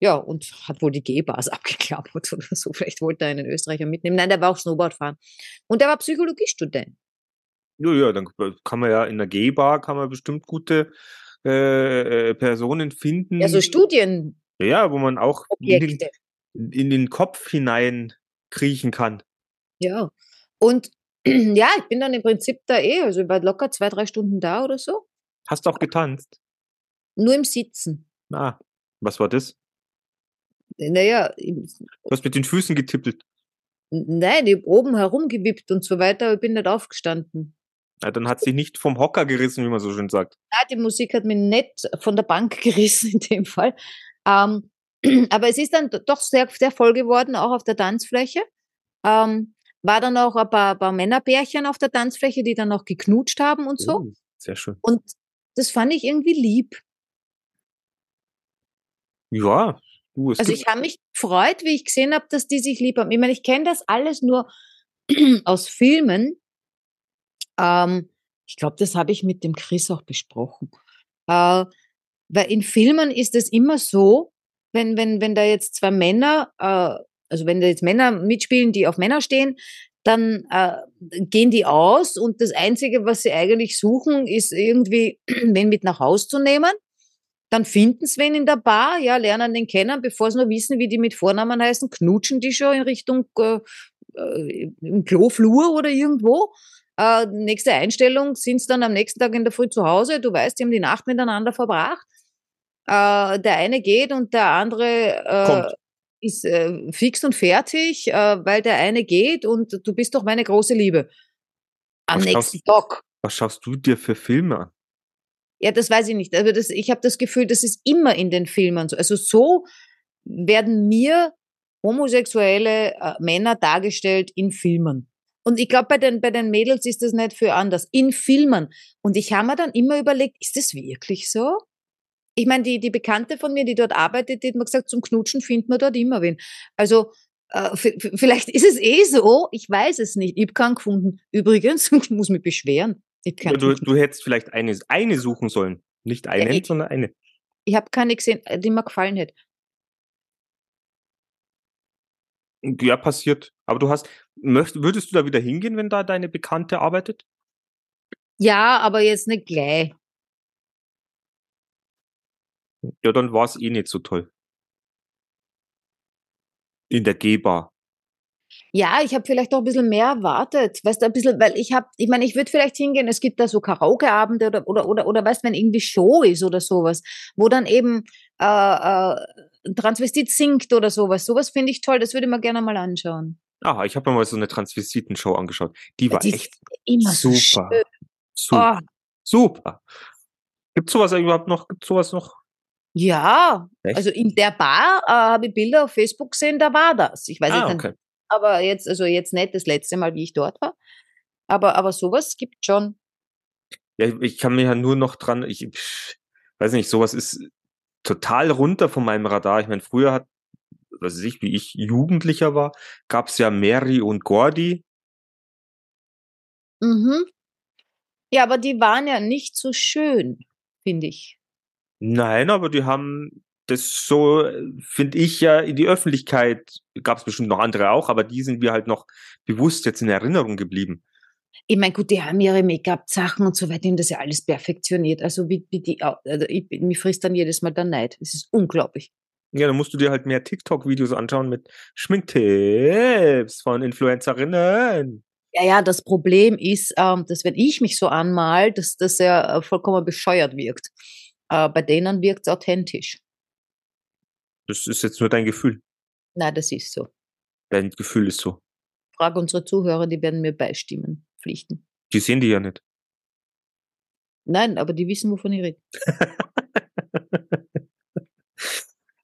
ja, und hat wohl die G-Bars (laughs) abgeklappert oder so. Vielleicht wollte er einen Österreicher mitnehmen. Nein, der war auch Snowboard fahren. Und der war Psychologiestudent. Ja, ja, dann kann man ja in der G-Bar kann man bestimmt gute äh, äh, Personen finden. Ja, so Studienobjekte. Ja, wo man auch in den, in den Kopf hinein kriechen kann. Ja. Und (clears throat) ja, ich bin dann im Prinzip da eh, also ich war locker zwei, drei Stunden da oder so. Hast du auch getanzt? Nur im Sitzen. Ah, was war das? Naja, Du hast mit den Füßen getippelt. nein, ich hab oben herumgewippt und so weiter, aber ich bin nicht aufgestanden. Ja, dann hat sie nicht vom Hocker gerissen, wie man so schön sagt. Ja, die Musik hat mich nicht von der Bank (laughs) gerissen in dem Fall. Ähm, (clears throat) aber es ist dann doch sehr, sehr voll geworden, auch auf der Tanzfläche. Ähm, war dann auch ein paar, paar Männerbärchen auf der Tanzfläche, die dann noch geknutscht haben und so. Oh, sehr schön. Und das fand ich irgendwie lieb. Ja, es Also ich habe mich gefreut, wie ich gesehen habe, dass die sich lieb haben. Ich meine, ich kenne das alles nur (clears throat) aus Filmen. Ähm, ich glaube, das habe ich mit dem Chris auch besprochen. Äh, weil in Filmen ist es immer so, wenn, wenn, wenn da jetzt zwei Männer, äh, also wenn da jetzt Männer mitspielen, die auf Männer stehen, dann äh, gehen die aus und das Einzige, was sie eigentlich suchen, ist irgendwie (clears throat) wen mit nach Haus zu nehmen. Dann finden sie wen in der Bar, ja, lernen den kennen, bevor sie nur wissen, wie die mit Vornamen heißen, knutschen die schon in Richtung äh, äh, im Kloflur oder irgendwo. Äh, nächste Einstellung sind sie dann am nächsten Tag in der Früh zu Hause. Du weißt, die haben die Nacht miteinander verbracht. Äh, der eine geht und der andere äh, ist äh, fix und fertig, weil der eine geht und du bist doch meine große Liebe. Am Was nächsten schaust- Tag. was schaust du dir für Filme an? Ja, das weiß ich nicht. Aber das, ich habe das Gefühl, das ist immer in den Filmen so. Also so werden mir homosexuelle äh, Männer dargestellt in Filmen. Und ich glaube, bei den, bei den Mädels ist das nicht für anders. In Filmen. Und ich habe mir dann immer überlegt, ist das wirklich so? Ich meine, die, die Bekannte von mir, die dort arbeitet, die hat mir gesagt, zum Knutschen findet man dort immer wen. Also, äh, vielleicht ist es eh so, ich weiß es nicht. Ich habe keinen gefunden. Übrigens, ich (laughs) muss mich beschweren. Ja, du, du hättest vielleicht eine, eine suchen sollen. Nicht einen, ich- sondern eine. Ich habe keine gesehen, äh, die mir gefallen hätte. Ja, passiert. Aber du hast, möcht, würdest du da wieder hingehen, wenn da deine Bekannte arbeitet? Ja, aber jetzt nicht gleich. Ja, dann war es eh nicht so toll. In der G-Bar. Ja, ich habe vielleicht auch ein bisschen mehr erwartet. Weißt du, ein bisschen, weil ich habe, ich meine, ich würde vielleicht hingehen, es gibt da so Karaoke-Abende oder, oder, oder, oder weißt wenn irgendwie Show ist oder sowas, wo dann eben äh, äh, Transvestit singt oder sowas. Sowas finde ich toll, das würde ich mir gerne mal anschauen. Ah, ich habe mir mal so eine Transvestiten-Show angeschaut. Die war Die echt immer so super. schön. Super. Oh, Super. Gibt's sowas überhaupt noch? Gibt's sowas noch? ja, Echt? also in der Bar äh, habe ich Bilder auf Facebook gesehen, da war das. Ich weiß ah, nicht, okay. Aber jetzt, also jetzt nicht das letzte Mal, wie ich dort war. Aber, aber sowas gibt schon. Ja, ich- kann mir ja nur noch dran, ich weiß nicht, sowas ist total runter von meinem Radar. Ich meine, früher hat, was weiß ich, wie ich Jugendlicher war, gab's ja Mary und Gordy. Mhm. Ja, aber die waren ja nicht so schön, finde ich. Nein, aber die haben das so, finde ich ja, in die Öffentlichkeit, gab's bestimmt noch andere auch, aber die sind mir halt noch bewusst jetzt in Erinnerung geblieben. Ich meine, gut, die haben ihre Make-up-Sachen und so weiter, die haben das ja alles perfektioniert. Also wie, wie die, also ich, mich frisst dann jedes Mal der Neid. Es ist unglaublich. Ja, dann musst du dir halt mehr TikTok-Videos anschauen mit Schminktipps von Influencerinnen. Ja, ja, das Problem ist, ähm, dass wenn ich mich so anmal, dass das ja äh, vollkommen bescheuert wirkt. Äh, bei denen wirkt es authentisch. Das ist jetzt nur dein Gefühl. Nein, das ist so. Dein Gefühl ist so. Frag unsere Zuhörer, die werden mir beistimmen, pflichten. Die sehen die ja nicht. Nein, aber die wissen, wovon ich rede. (laughs)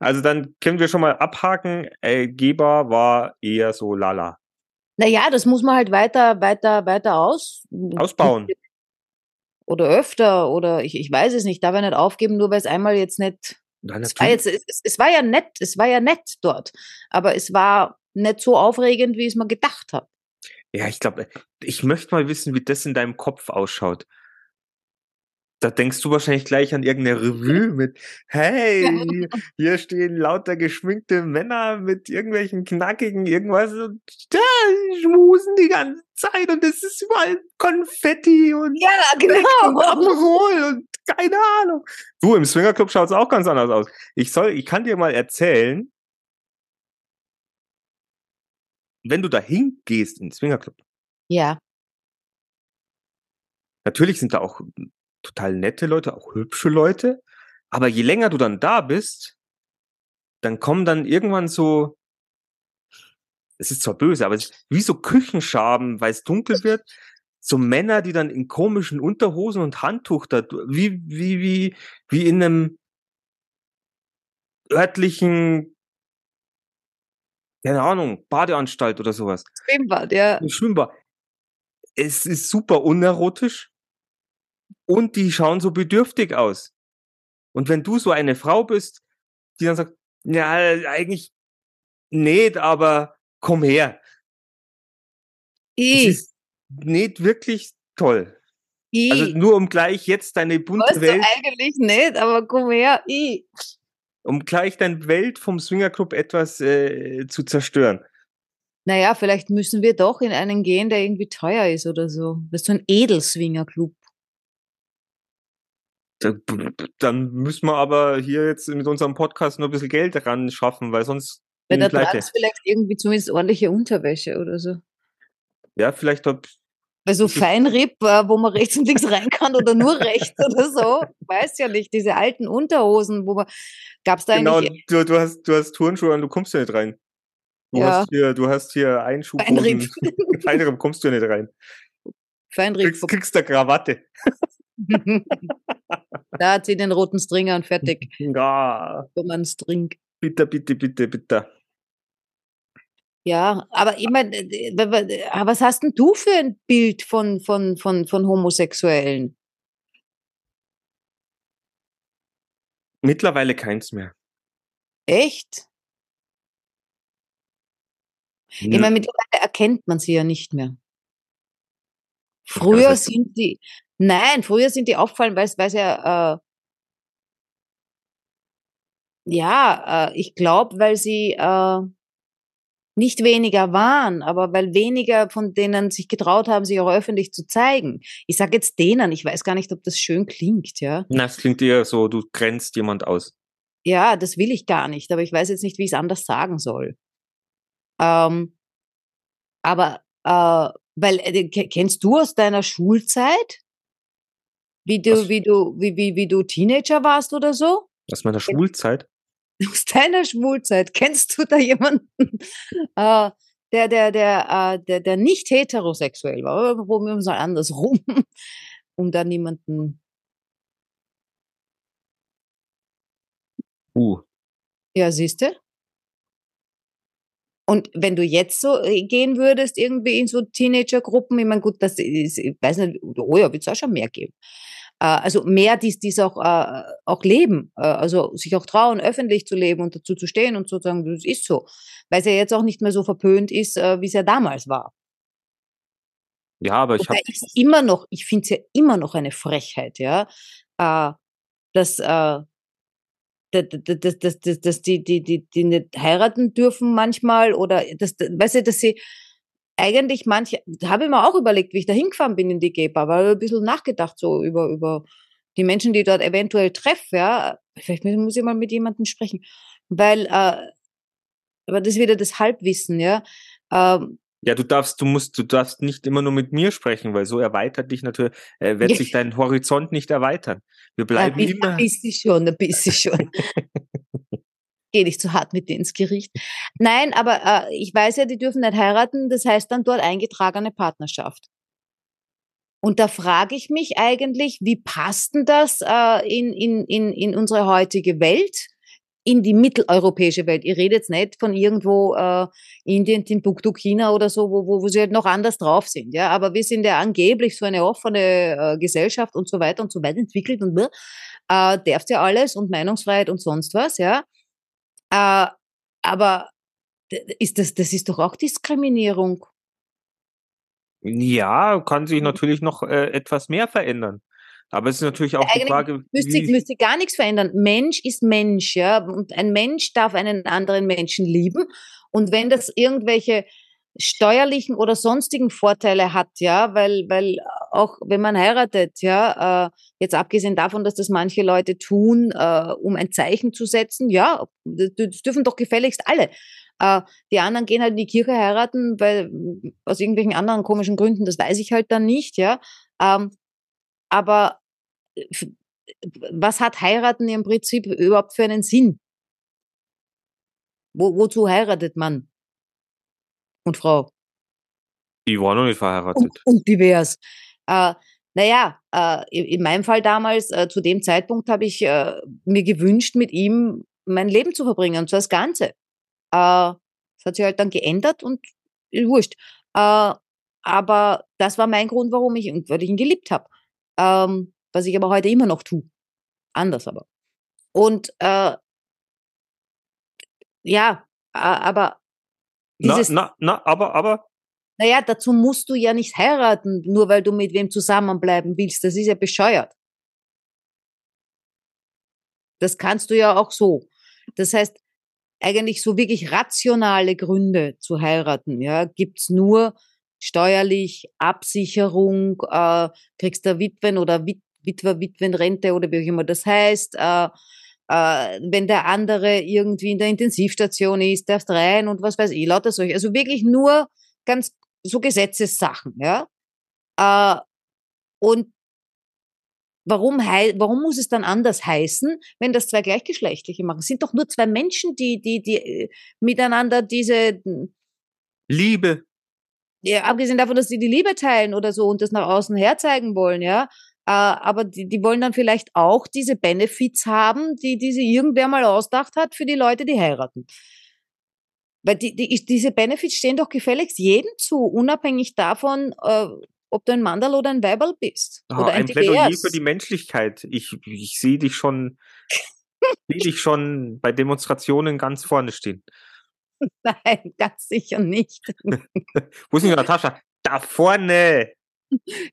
also dann können wir schon mal abhaken. Äh, Geber war eher so lala. Naja, das muss man halt weiter, weiter, weiter aus. Ausbauen. Oder öfter, oder ich, ich weiß es nicht, darf er nicht aufgeben, nur weil es einmal jetzt nicht. Nein, Es war, jetzt, es, es war ja nett, es war ja nett dort. Aber es war nicht so aufregend, wie ich es mir gedacht habe. Ja, ich glaube, ich möchte mal wissen, wie das in deinem Kopf ausschaut. Da denkst du wahrscheinlich gleich an irgendeine Revue mit, hey, (laughs) hier stehen lauter geschminkte Männer mit irgendwelchen knackigen irgendwas und da schmusen die ganze Zeit und es ist überall Konfetti und, Ja, und (laughs) genau. Aperol und keine Ahnung. Du, im Swingerclub schaut es auch ganz anders aus. Ich soll, ich kann dir mal erzählen, wenn du da hingehst in den Swingerclub, Ja, Natürlich sind da auch total nette Leute, auch hübsche Leute. Aber je länger du dann da bist, dann kommen dann irgendwann so, es ist zwar böse, aber es ist wie so Küchenschaben, weil es dunkel wird, so Männer, die dann in komischen Unterhosen und Handtuch da, wie, wie, wie, wie in einem örtlichen, keine Ahnung, Badeanstalt oder sowas. Schwimmbad, ja. Schwimmbad. Es ist super unerotisch und die schauen so bedürftig aus. Und wenn du so eine Frau bist, die dann sagt, ja, eigentlich nicht, aber komm her. Das I, ist nicht wirklich toll. I. Also nur um gleich jetzt deine bunte weißt du Welt, eigentlich nicht, aber komm her. I. um gleich deine Welt vom Swingerclub etwas äh, zu zerstören. Naja, vielleicht müssen wir doch in einen gehen, der irgendwie teuer ist oder so. Das ist so ein Edelswinger-Club. Da- Dann müssen wir aber hier jetzt mit unserem Podcast nur ein bisschen Geld ran schaffen, weil sonst bin da dran ist vielleicht irgendwie zumindest ordentliche Unterwäsche oder so. Ja, vielleicht ob Bei so Feinripp, äh, wo man rechts und links rein kann oder nur rechts oder so. Weiß ja nicht. Diese alten Unterhosen, wo man, gab's da genau, eigentlich du, du hast du hast Turnschuhe und du kommst ja nicht rein. Du Ja. hast hier du hast hier Einschuhhosen. Feinripp? (laughs) Feinripp kommst du ja nicht rein. Feinripp. Kriegst, kriegst eine Krawatte. (laughs) da zieh den roten Stringer und fertig. (laughs) Ja, Wo man String. bitte, bitte, bitte, bitte. Ja, aber ich meine, äh, w- äh, was hast denn du für ein Bild von, von, von, von Homosexuellen? Mittlerweile keins mehr. Echt? Ich meine, mittlerweile erkennt man sie ja nicht mehr. Früher sind die, nein, früher sind die auffallen, weil es, ja, äh, ja, äh, ich glaube, weil sie äh, nicht weniger waren, aber weil weniger von denen sich getraut haben, sich auch öffentlich zu zeigen. Ich sage jetzt denen, ich weiß gar nicht, ob das schön klingt, ja. Na, es klingt eher so, du grenzt jemand aus. Ja, das will ich gar nicht, aber ich weiß jetzt nicht, wie ich es anders sagen soll. Ähm, aber äh, weil äh, ke- kennst du aus deiner Schulzeit, wie du, Was? wie du, wie, wie, wie du Teenager warst oder so? Aus meiner Schulzeit. (laughs) Aus deiner Schulzeit kennst du da jemanden, (laughs) äh, der, der, der, äh, der, der nicht heterosexuell war? Oder probieren wir es mal andersrum, (laughs) um da niemanden. Uh. Ja, siehste. Und wenn du jetzt so äh, gehen würdest, irgendwie in so Teenagergruppen, ich meine, gut, das ist, ich weiß nicht, oh ja, wird es auch schon mehr geben. Äh, also mehr, die es auch, äh, auch leben, äh, also sich auch trauen, öffentlich zu leben und dazu zu stehen und zu sagen, das ist so. Weil es ja jetzt auch nicht mehr so verpönt ist, wie es ja damals war. Ja, aber ich habe immer noch, ich finde es ja immer noch eine Frechheit, ja, dass, dass, dass, dass, dass, dass die, die, die, die nicht heiraten dürfen manchmal oder dass, weißt du, dass sie eigentlich manche, da habe ich mir auch überlegt, wie ich da hingefahren bin in die Gepa, aber ein bisschen nachgedacht so über, über die Menschen, die ich dort eventuell treffe, ja, vielleicht muss ich mal mit jemandem sprechen, weil, äh, aber das ist wieder das Halbwissen, ja, ähm, Ja, du darfst, du musst, du darfst nicht immer nur mit mir sprechen, weil so erweitert dich natürlich, äh, wird Ja. sich dein Horizont nicht erweitern. Wir bleiben bi- immer. Da bist du schon, da bist du schon. (laughs) Geh nicht zu hart mit dir ins Gericht. Nein, aber äh, ich weiß ja, die dürfen nicht heiraten, das heißt dann dort eingetragene Partnerschaft. Und da frage ich mich eigentlich, wie passt denn das äh, in, in, in, in unsere heutige Welt, in die mitteleuropäische Welt? Ich rede jetzt nicht von irgendwo äh, Indien, Timbuktu, China oder so, wo, wo, wo sie halt noch anders drauf sind. Ja, aber wir sind ja angeblich so eine offene äh, Gesellschaft und so weiter und so weit entwickelt und äh, darfst ja alles und Meinungsfreiheit und sonst was, ja. Äh, aber ist das, das ist doch auch Diskriminierung. Ja, kann sich Mhm. natürlich noch äh, etwas mehr verändern. Aber es ist natürlich auch die Eigentlich Frage, Müsste, wie, müsste gar nichts verändern. Mensch ist Mensch, ja. Und ein Mensch darf einen anderen Menschen lieben. Und wenn das irgendwelche steuerlichen oder sonstigen Vorteile hat, ja, weil, weil auch wenn man heiratet, ja, äh, jetzt abgesehen davon, dass das manche Leute tun, äh, um ein Zeichen zu setzen, ja, das, dürfen doch gefälligst alle. Äh, die anderen gehen halt in die Kirche heiraten, weil aus irgendwelchen anderen komischen Gründen, das weiß ich halt dann nicht, ja. Ähm, aber äh, was hat heiraten im Prinzip überhaupt für einen Sinn? Wo, wozu heiratet man? Und Frau? ich war noch nicht verheiratet. Und, und divers. Äh, naja, äh, in, in meinem Fall damals, äh, zu dem Zeitpunkt habe ich äh, mir gewünscht, mit ihm mein Leben zu verbringen, und zwar das Ganze. Äh, das hat sich halt dann geändert und ist wurscht. Äh, aber das war mein Grund, warum ich, weil ich ihn geliebt habe. Ähm, was ich aber heute immer noch tue. Anders aber. Und äh, ja, äh, aber Na, na, na, aber, aber, naja, dazu musst du ja nicht heiraten, nur weil du mit wem zusammenbleiben willst. Das ist ja bescheuert. Das kannst du ja auch so. Das heißt, eigentlich so wirklich rationale Gründe zu heiraten, ja, gibt's nur steuerlich, Absicherung, äh, kriegst du Witwen oder Wit Witwer, Witwenrente oder wie auch immer das heißt, äh, äh, wenn der andere irgendwie in der Intensivstation ist, darfst rein und was weiß ich, lauter solche. Also wirklich nur ganz so Gesetzessachen, ja. Äh, und warum, warum muss es dann anders heißen, wenn das zwei Gleichgeschlechtliche machen? Es sind doch nur zwei Menschen, die, die, die äh, miteinander diese, Liebe. ja, abgesehen davon, dass sie die Liebe teilen oder so und das nach außen herzeigen wollen, ja. Äh, aber die, die wollen dann vielleicht auch diese Benefits haben, die, die sie irgendwer mal ausdacht hat für die Leute, die heiraten. Weil die, die, diese Benefits stehen doch gefälligst jedem zu, unabhängig davon, äh, ob du ein Mandal oder ein Weiberl bist. Ah, oder ein Plädoyer divers. für die Menschlichkeit. Ich, ich sehe dich schon, sehe dich schon bei Demonstrationen ganz vorne stehen. (laughs) Nein, ganz sicher nicht. (laughs) Wo ist denn Natascha? Da vorne!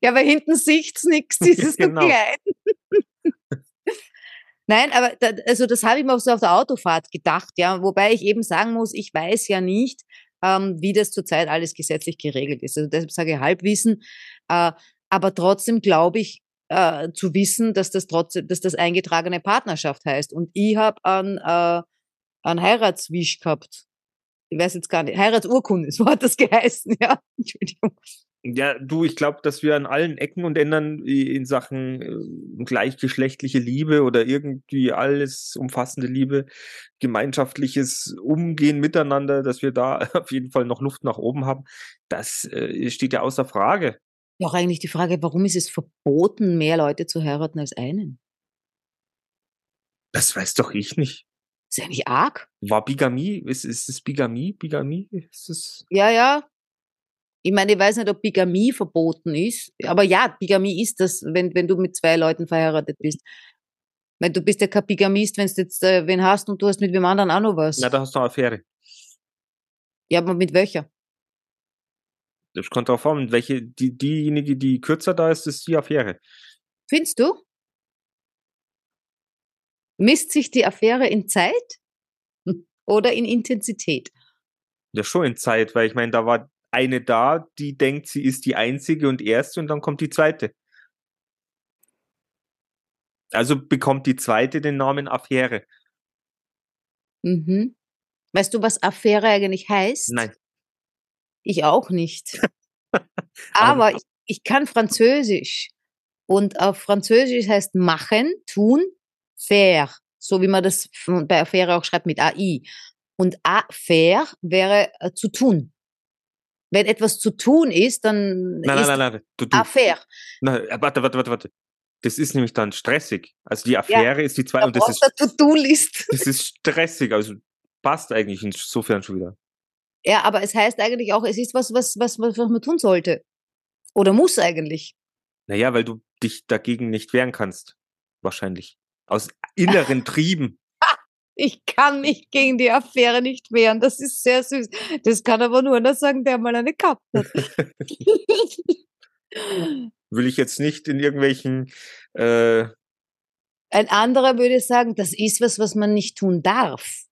Ja, weil hinten sieht's nix, dieses (laughs) Genau. so klein. Nein, aber da, also das habe ich mir so auf der Autofahrt gedacht, ja, wobei ich eben sagen muss, ich weiß ja nicht, ähm, wie das zurzeit alles gesetzlich geregelt ist. Also deshalb sage ich Halbwissen, äh, aber trotzdem glaube ich äh, zu wissen, dass das trotzdem, dass das eingetragene Partnerschaft heißt. Und ich habe einen, äh, einen Heiratswisch gehabt. Ich weiß jetzt gar nicht, Heiratsurkunde, (laughs) so hat das geheißen, ja. Entschuldigung. Ja, du, ich glaube, dass wir an allen Ecken und Ändern in Sachen äh, gleichgeschlechtliche Liebe oder irgendwie alles umfassende Liebe, gemeinschaftliches Umgehen miteinander, dass wir da (laughs) auf jeden Fall noch Luft nach oben haben, das äh, steht ja außer Frage. Ja, auch eigentlich die Frage, warum ist es verboten, mehr Leute zu heiraten als einen? Das weiß doch ich nicht. ist eigentlich arg. War Bigamie? Ist, ist es Bigamie? Bigamie? Ist es? Ja, ja. Ich meine, ich weiß nicht, ob Bigamie verboten ist, aber ja, Bigamie ist das, wenn, wenn du mit zwei Leuten verheiratet bist. Weil du bist ja kein Bigamist, wenn du jetzt äh, wen hast und du hast mit wem anderen auch noch was. Na, da hast du eine Affäre. ja, aber mit welcher? Das kommt drauf an, welche, die, diejenige, die kürzer da ist, ist die Affäre. Findest du? Misst sich die Affäre in Zeit (laughs) oder in Intensität? Ja, schon in Zeit, weil ich meine, da war eine da, die denkt, sie ist die einzige und erste und dann kommt die zweite. Also bekommt die zweite den Namen Affäre. Mhm. Weißt du, was Affäre eigentlich heißt? Nein. Ich auch nicht. (laughs) Aber ich, ich kann Französisch. Und auf Französisch heißt machen, tun, faire. So wie man das bei Affäre auch schreibt mit AI. Und affaire wäre äh, zu tun. Wenn etwas zu tun ist, dann Nein, ist nein, nein, nein. Du, du, affaire. nein äh, warte, warte, warte, warte. Das ist nämlich dann stressig. Also die Affäre ist die zwei Da und das ist, To-Do-List. das ist stressig. Also passt eigentlich insofern schon wieder. Ja, aber es heißt eigentlich auch, es ist was, was, was, was, was man tun sollte. Oder muss eigentlich. Naja, weil du dich dagegen nicht wehren kannst. Wahrscheinlich. Aus inneren Trieben. Ich kann mich gegen die Affäre nicht wehren. Das ist sehr süß. Das kann aber nur einer sagen, der mal eine gehabt hat. (laughs) Will ich jetzt nicht in irgendwelchen äh, Ein anderer würde sagen, das ist was, was man nicht tun darf.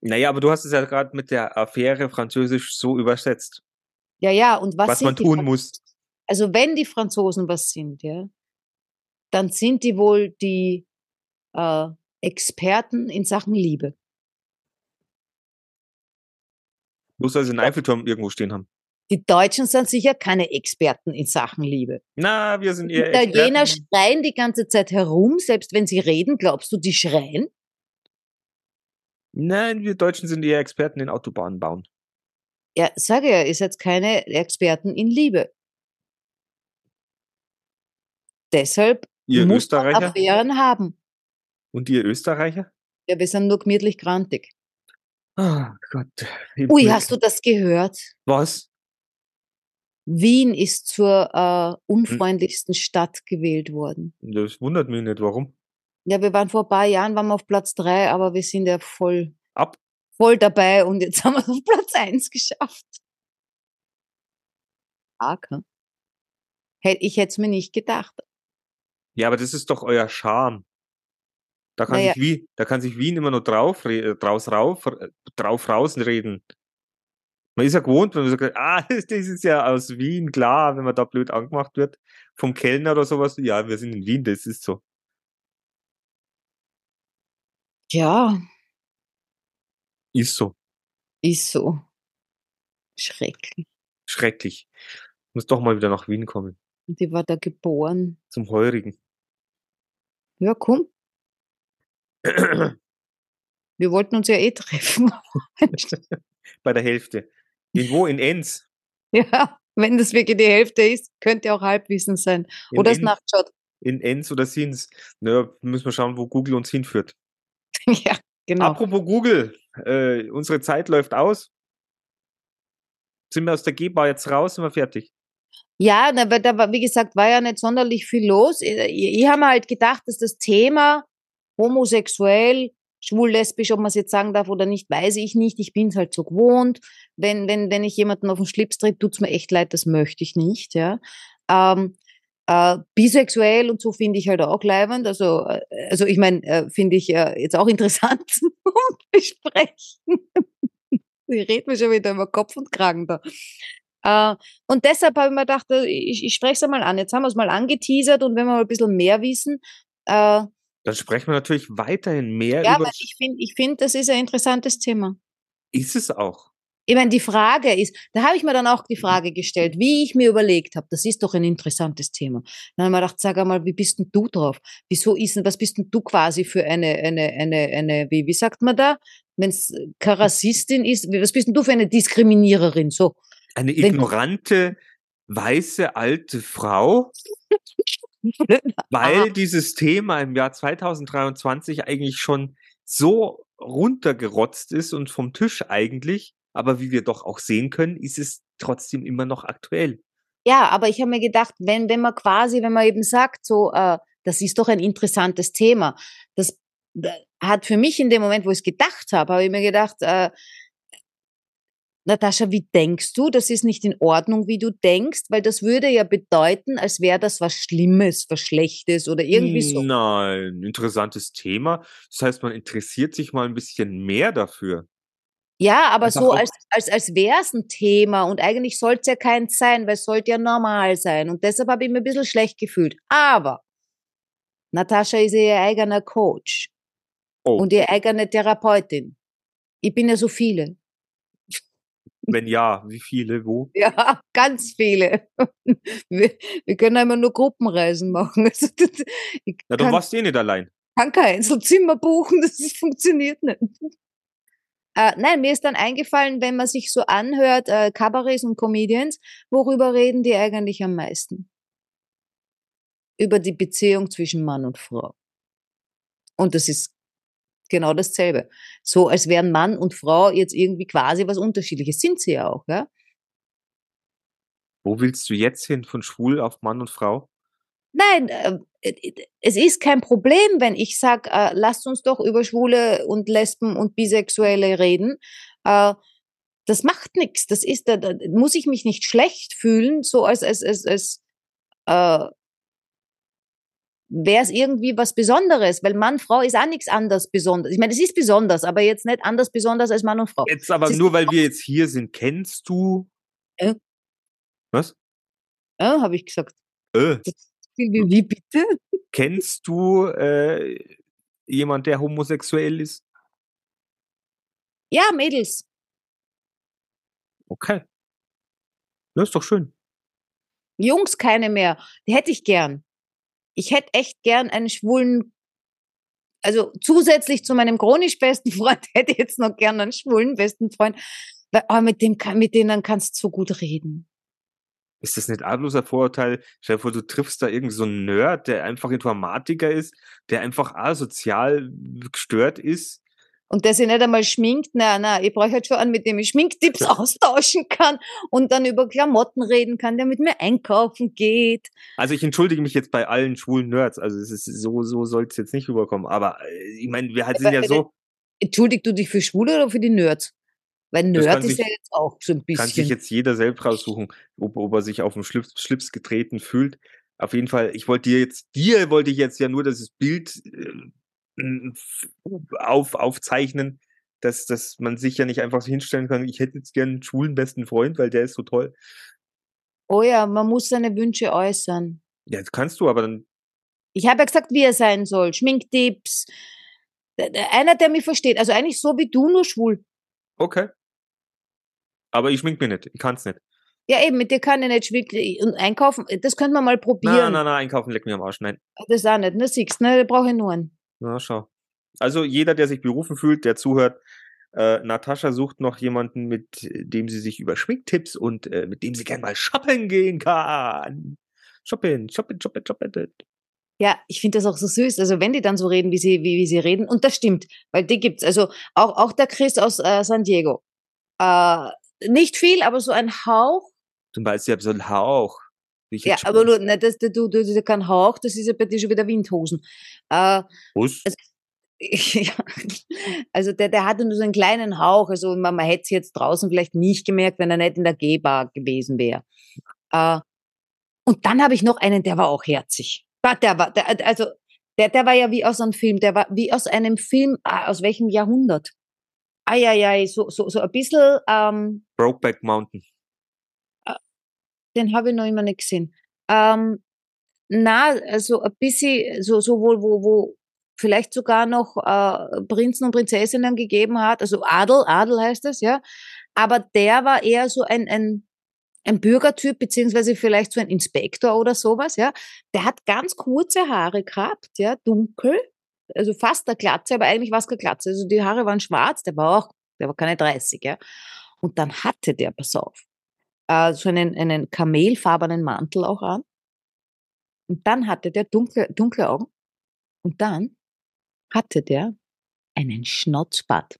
Naja, aber du hast es ja gerade mit der Affäre französisch so übersetzt, Ja, ja, und was, was, man tun Fran- muss. Also wenn die Franzosen was sind, ja, dann sind die wohl die äh, Experten in Sachen Liebe. Muss also einen Eiffelturm irgendwo stehen haben. Die Deutschen sind sicher keine Experten in Sachen Liebe. Na, wir sind Die eher Italiener Experten. schreien die ganze Zeit herum, selbst wenn sie reden, glaubst du, die schreien? Nein, wir Deutschen sind eher Experten in Autobahnen bauen. Ja, sage ja, ihr seid keine Experten in Liebe. Deshalb Ihr muss man Affären haben. Und ihr Österreicher? Ja, wir sind nur gemütlich grantig. Oh Gott. Ui, Bild. hast du das gehört? was? Wien ist zur äh, unfreundlichsten Stadt gewählt worden. Das wundert mich nicht. Warum? Ja, wir waren vor ein paar Jahren waren wir auf Platz drei, aber wir sind ja voll, Ab. voll dabei und jetzt (laughs) haben wir es auf Platz eins geschafft. Arg, hm? Ich hätte es mir nicht gedacht. Ja, aber das ist doch euer Charme. Da kann, Naja. sich Wien, da kann sich Wien immer nur drauf, äh, draus rauf, äh, drauf rausreden. Man ist ja gewohnt, wenn man sagt, ah, (laughs) das ist ja aus Wien, klar, wenn man da blöd angemacht wird vom Kellner oder sowas. Ja, wir sind in Wien, das ist so. Ja, Ist so. ist so. Schrecklich. Schrecklich. Muss doch mal wieder nach Wien kommen. Und die war da geboren. Zum Heurigen. Ja, komm. Wir wollten uns ja eh treffen. (laughs) Bei der Hälfte. Irgendwo in Enns. ja, wenn das wirklich die Hälfte ist, könnte auch Halbwissen sein. In Oder es nachschaut. in Enns oder Sins. Naja, müssen wir schauen, wo Google uns hinführt. (laughs) ja, genau. Apropos Google, äh, unsere Zeit läuft aus. Sind wir aus der G-Bar jetzt raus, sind wir fertig? Ja, weil da war, wie gesagt, war ja nicht sonderlich viel los. Ich, ich habe mir halt gedacht, dass das Thema homosexuell, schwul, lesbisch, ob man es jetzt sagen darf oder nicht, weiß ich nicht. Ich bin es halt so gewohnt. Wenn, wenn, wenn ich jemanden auf den Schlips tritt, tut's mir echt leid, das möchte ich nicht, ja. Ähm, äh, bisexuell und so finde ich halt auch leibend. Also, äh, also ich meine, äh, finde ich äh, jetzt auch interessant (laughs) zum besprechen. ich rede mir schon wieder über Kopf und Kragen da. Äh, und deshalb habe ich mir gedacht, äh, ich, ich spreche es einmal an. Jetzt haben wir es mal angeteasert und wenn wir mal ein bisschen mehr wissen, äh, Dann sprechen wir natürlich weiterhin mehr ja, über. weil ich finde, ich find, das ist ein interessantes Thema. Ist es auch. Ich meine, die Frage ist, da habe ich mir dann auch die Frage gestellt, wie ich mir überlegt habe, das ist doch ein interessantes Thema. Dann habe ich mir gedacht, sag einmal, wie bist denn du drauf? Wieso ist denn, was bist denn du quasi für eine, eine, eine, eine, wie, wie sagt man da? Wenn es Rassistin ist, wie- was bist denn du für eine Diskriminiererin? So. Eine ignorante, weiße, alte Frau, (laughs) (laughs) weil dieses Thema im Jahr 2023 eigentlich schon so runtergerotzt ist und vom Tisch eigentlich, aber wie wir doch auch sehen können, ist es trotzdem immer noch aktuell. Ja, aber ich habe mir gedacht, wenn, wenn man quasi, wenn man eben sagt, so, äh, das ist doch ein interessantes Thema, das äh, hat für mich in dem Moment, wo ich es gedacht habe, habe ich mir gedacht, äh, Natascha, wie denkst du? Das ist nicht in Ordnung, wie du denkst, weil das würde ja bedeuten, als wäre das was Schlimmes, was Schlechtes oder irgendwie so. Nein, interessantes Thema. Das heißt, man interessiert sich mal ein bisschen mehr dafür. Ja, aber Einfach so als, als, als wäre es ein Thema und eigentlich sollte es ja keins sein, weil es sollte ja normal sein. Und deshalb habe ich mich ein bisschen schlecht gefühlt. Aber Natascha ist ja ihr eigener Coach Oh. und ihre eigene Therapeutin. Ich bin ja so viele. Wenn ja, wie viele, wo? (laughs) Ja, ganz viele. (laughs) Wir, wir können einmal nur Gruppenreisen machen. (laughs) Also, das- ich dann kann, warst du eh nicht allein. kann kein Einzelzimmer buchen, das funktioniert nicht. Äh, nein, mir ist dann eingefallen, wenn man sich so anhört, äh, Kabarets und Comedians, worüber reden die eigentlich am meisten? Über die Beziehung zwischen Mann und Frau. Und das ist genau dasselbe. So, als wären Mann und Frau jetzt irgendwie quasi was Unterschiedliches. Sind sie ja auch, ja? Wo willst du jetzt hin? Von schwul auf Mann und Frau? Nein, äh, äh, es ist kein Problem, wenn ich sage, äh, lasst uns doch über Schwule und Lesben und Bisexuelle reden. Äh, das macht nichts. Das ist, da, da muss ich mich nicht schlecht fühlen, so als, als, als, als äh, wäre es irgendwie was Besonderes, weil Mann, Frau ist auch nichts anderes besonders. Ich meine, es ist besonders, aber jetzt nicht anders besonders als Mann und Frau. Jetzt aber nur, weil wir jetzt hier sind, kennst du. Äh? Was? Ja, habe ich gesagt. Äh, Wie, wie, wie bitte? kennst du äh, jemand, der homosexuell ist? Ja, Mädels. Okay. Das ist doch schön. Jungs keine mehr. Die hätte ich gern. Ich hätte echt gern einen schwulen, also zusätzlich zu meinem chronisch besten Freund (laughs) hätte ich jetzt noch gern einen schwulen besten Freund, weil oh, mit dem mit denen kannst du so gut reden. Ist das nicht argloser Vorurteil? Stell dir vor, du triffst da irgend so einen Nerd, der einfach Informatiker ist, der einfach asozial gestört ist. Und der sich nicht einmal schminkt, na, na, ich brauche halt schon einen, mit dem ich Schminktipps austauschen kann und dann über Klamotten reden kann, der mit mir einkaufen geht. Also ich entschuldige mich jetzt bei allen schwulen Nerds. Also es ist so, so soll es jetzt nicht rüberkommen. Aber äh, ich meine, wir halt sind ja äh, so, Entschuldigst du dich für Schwule oder für die Nerds? Weil Nerd ist sich- ja jetzt auch so ein kann sich bisschen. jetzt jeder selbst raussuchen, ob, ob er sich auf den Schlips, Schlips getreten fühlt. Auf jeden Fall, ich wollte dir jetzt, dir wollte ich jetzt ja nur das Bild äh, auf, aufzeichnen, dass, dass man sich ja nicht einfach so hinstellen kann, ich hätte jetzt gern einen schwulen besten Freund, weil der ist so toll. Oh ja, man muss seine Wünsche äußern. Ja, das kannst du, aber dann, Ich habe ja gesagt, wie er sein soll. Schminktipps. D- Einer, der mich versteht. Also eigentlich so wie du, nur schwul. okay. Aber ich schmink mir nicht, ich kann's nicht. Ja, eben, mit dir kann ich nicht und einkaufen. Das könnte man mal probieren. Nein, nein, nein, einkaufen, leck mir am Arsch, nein. Das auch nicht. Ne, siehst ne, da brauche ich nur einen. Na, schau. Also jeder, der sich berufen fühlt, der zuhört, äh, Natascha sucht noch jemanden, mit dem sie sich über Schminktipps und äh, mit dem sie gerne mal shoppen gehen kann. Shoppen, shoppen, shoppen, shoppen. Ja, ich finde das auch so süß. Also wenn die dann so reden, wie sie, wie, wie sie reden, und das stimmt, weil die gibt's. Also auch, auch der Chris aus äh, San Diego. Äh, nicht viel, aber so ein Hauch. Zum Beispiel, ich hab so einen Hauch. Ja, aber nur, ne, das, du, du, du, kein Hauch, das ist ja bei dir schon wieder Windhosen. Äh, Was? (laughs) ja, also der, der hatte nur so einen kleinen Hauch. Also man, man hätte es jetzt draußen vielleicht nicht gemerkt, wenn er nicht in der G-Bar gewesen wäre. Äh, und dann habe ich noch einen, der war auch herzig. Der war, der, also der, der war ja wie aus einem Film. Der war wie aus einem Film, ah, aus welchem Jahrhundert? Eieiei, so, so, so ein bisschen, ähm, Brokeback Mountain. Den habe ich noch immer nicht gesehen. Ähm, na, also ein bisschen, so, so wo, wo, wo vielleicht sogar noch äh, Prinzen und Prinzessinnen gegeben hat, also Adel, Adel heißt es, ja. Aber der war eher so ein, ein, ein Bürgertyp, beziehungsweise vielleicht so ein Inspektor oder sowas, ja. Der hat ganz kurze Haare gehabt, ja, dunkel, also fast eine Glatze, aber eigentlich war es keine Glatze. Also die Haare waren schwarz, der war auch, der war keine 30, ja. Und dann hatte der, pass auf, äh, so einen, einen kamelfarbenen Mantel auch an. Und dann hatte der dunkle, dunkle Augen. Und dann hatte der einen Schnauzbart.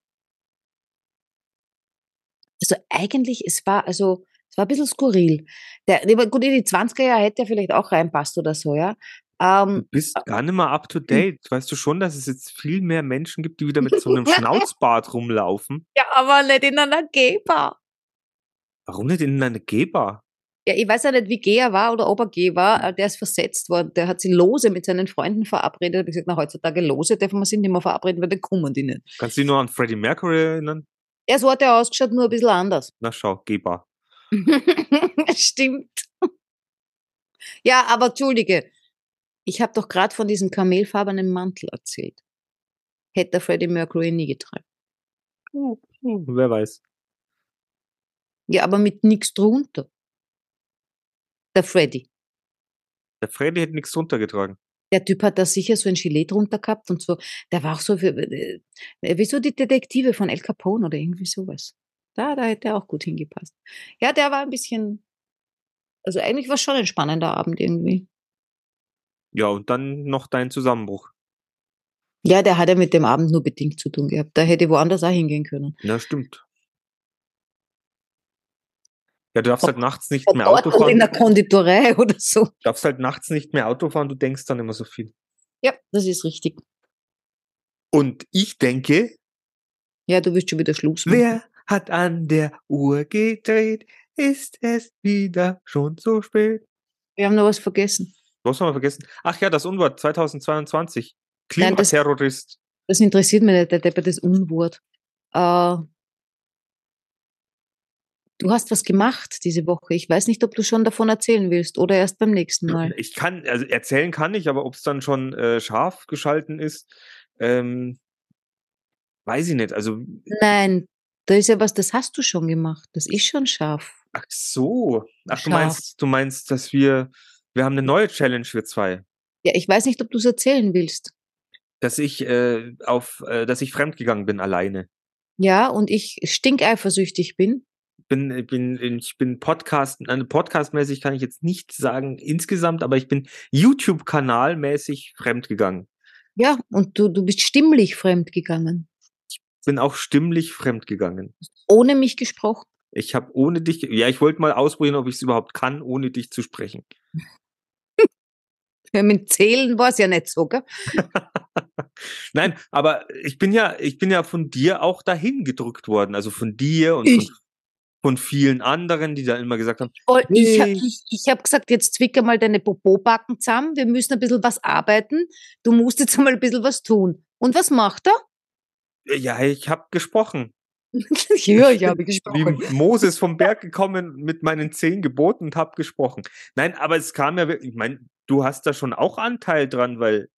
Also eigentlich, es war, also, es war ein bisschen skurril. Der, gut, in die 20er Jahre hätte er vielleicht auch reinpasst oder so, ja. Ähm, Du bist gar nicht mehr up to date. Weißt du schon, dass es jetzt viel mehr Menschen gibt, die wieder mit so (laughs) einem Schnauzbart rumlaufen? ja, aber nicht in einer Geber. Warum nicht in einer Geber? Ja, ich weiß ja nicht, wie gay er war oder ob er gay war. äh, Der ist versetzt worden. Der hat sich lose mit seinen Freunden verabredet. Ich hab gesagt, na, heutzutage lose dürfen wir sich nicht mehr verabreden, weil dann kommen die nicht. Kannst du dich nur an Freddie Mercury erinnern? Ja, so hat er ausgeschaut, nur ein bisschen anders. Na schau, Geber. (laughs) Stimmt. Ja, aber entschuldige. Ich habe doch gerade von diesem kamelfarbenen Mantel erzählt. Hätte Freddie Mercury nie getragen. Hm, wer weiß. Ja, aber mit nichts drunter. Der Freddy. Der Freddy hätte nichts drunter getragen. Der Typ hat da sicher so ein Gilet drunter gehabt und so. Der war auch so für, äh, wie so die Detektive von El Capone oder irgendwie sowas. Da, da hätte er auch gut hingepasst. Ja, der war ein bisschen, also eigentlich war es schon ein spannender Abend irgendwie. Ja, und dann noch dein Zusammenbruch. Ja, der hat ja mit dem Abend nur bedingt zu tun gehabt. Da hätte woanders auch hingehen können. Ja, stimmt. Ja, du darfst halt nachts nicht mehr Auto oder in der fahren. Konditorei (laughs) oder so. Du darfst halt nachts nicht mehr Auto fahren, du denkst dann immer so viel. Ja, das ist richtig. Und ich denke, Ja, du wirst schon wieder Schluss machen. wer hat an der Uhr gedreht? Ist es wieder schon so spät? Wir haben noch was vergessen. Was haben wir vergessen? Ach ja, das Unwort 2022. Nein, das- Klimaterrorist. Das interessiert mich nicht, der Depp das Unwort. Äh, du hast was gemacht diese Woche. Ich weiß nicht, ob du schon davon erzählen willst oder erst beim nächsten Mal. Ich kann, also erzählen kann ich, aber ob es dann schon äh, scharf geschalten ist, ähm, weiß ich nicht. Also, Nein, da ist ja was, das hast du schon gemacht. Das ist schon scharf. ach so. Ach, du Scharf. meinst, du meinst, dass wir, wir haben eine neue Challenge für zwei. Ja, ich weiß nicht, ob du es erzählen willst. Dass ich äh, auf, äh, dass ich fremdgegangen bin alleine. Ja, und ich stinkeifersüchtig bin. Bin, ich bin, ich bin Podcast, äh, podcastmäßig kann ich jetzt nicht sagen insgesamt, aber ich bin YouTube-Kanalmäßig fremdgegangen. Ja, und du, du bist stimmlich fremdgegangen. Bin auch stimmlich fremdgegangen. Ohne mich gesprochen. Ich habe ohne dich, ja, ich wollte mal ausprobieren, ob ich es überhaupt kann, ohne dich zu sprechen. (laughs) Ja, mit Zählen war es ja nicht so, gell? (laughs) Nein, aber ich bin ja, ich bin ja von dir auch dahin gedrückt worden, also von dir und Ich- von vielen anderen, die da immer gesagt haben, Voll- Ich, hab- ich, ich habe gesagt, jetzt zwicke mal deine Popobacken zusammen. Wir müssen ein bisschen was arbeiten. Du musst jetzt (laughs) mal ein bisschen was tun. Und was macht er? ja, ich habe gesprochen. (laughs) ja, ich habe wie gesprochen. Moses vom Berg (laughs) gekommen mit meinen zehn Geboten und hab gesprochen. Nein, aber es kam ja wirklich, ich meine, du hast da schon auch Anteil dran, weil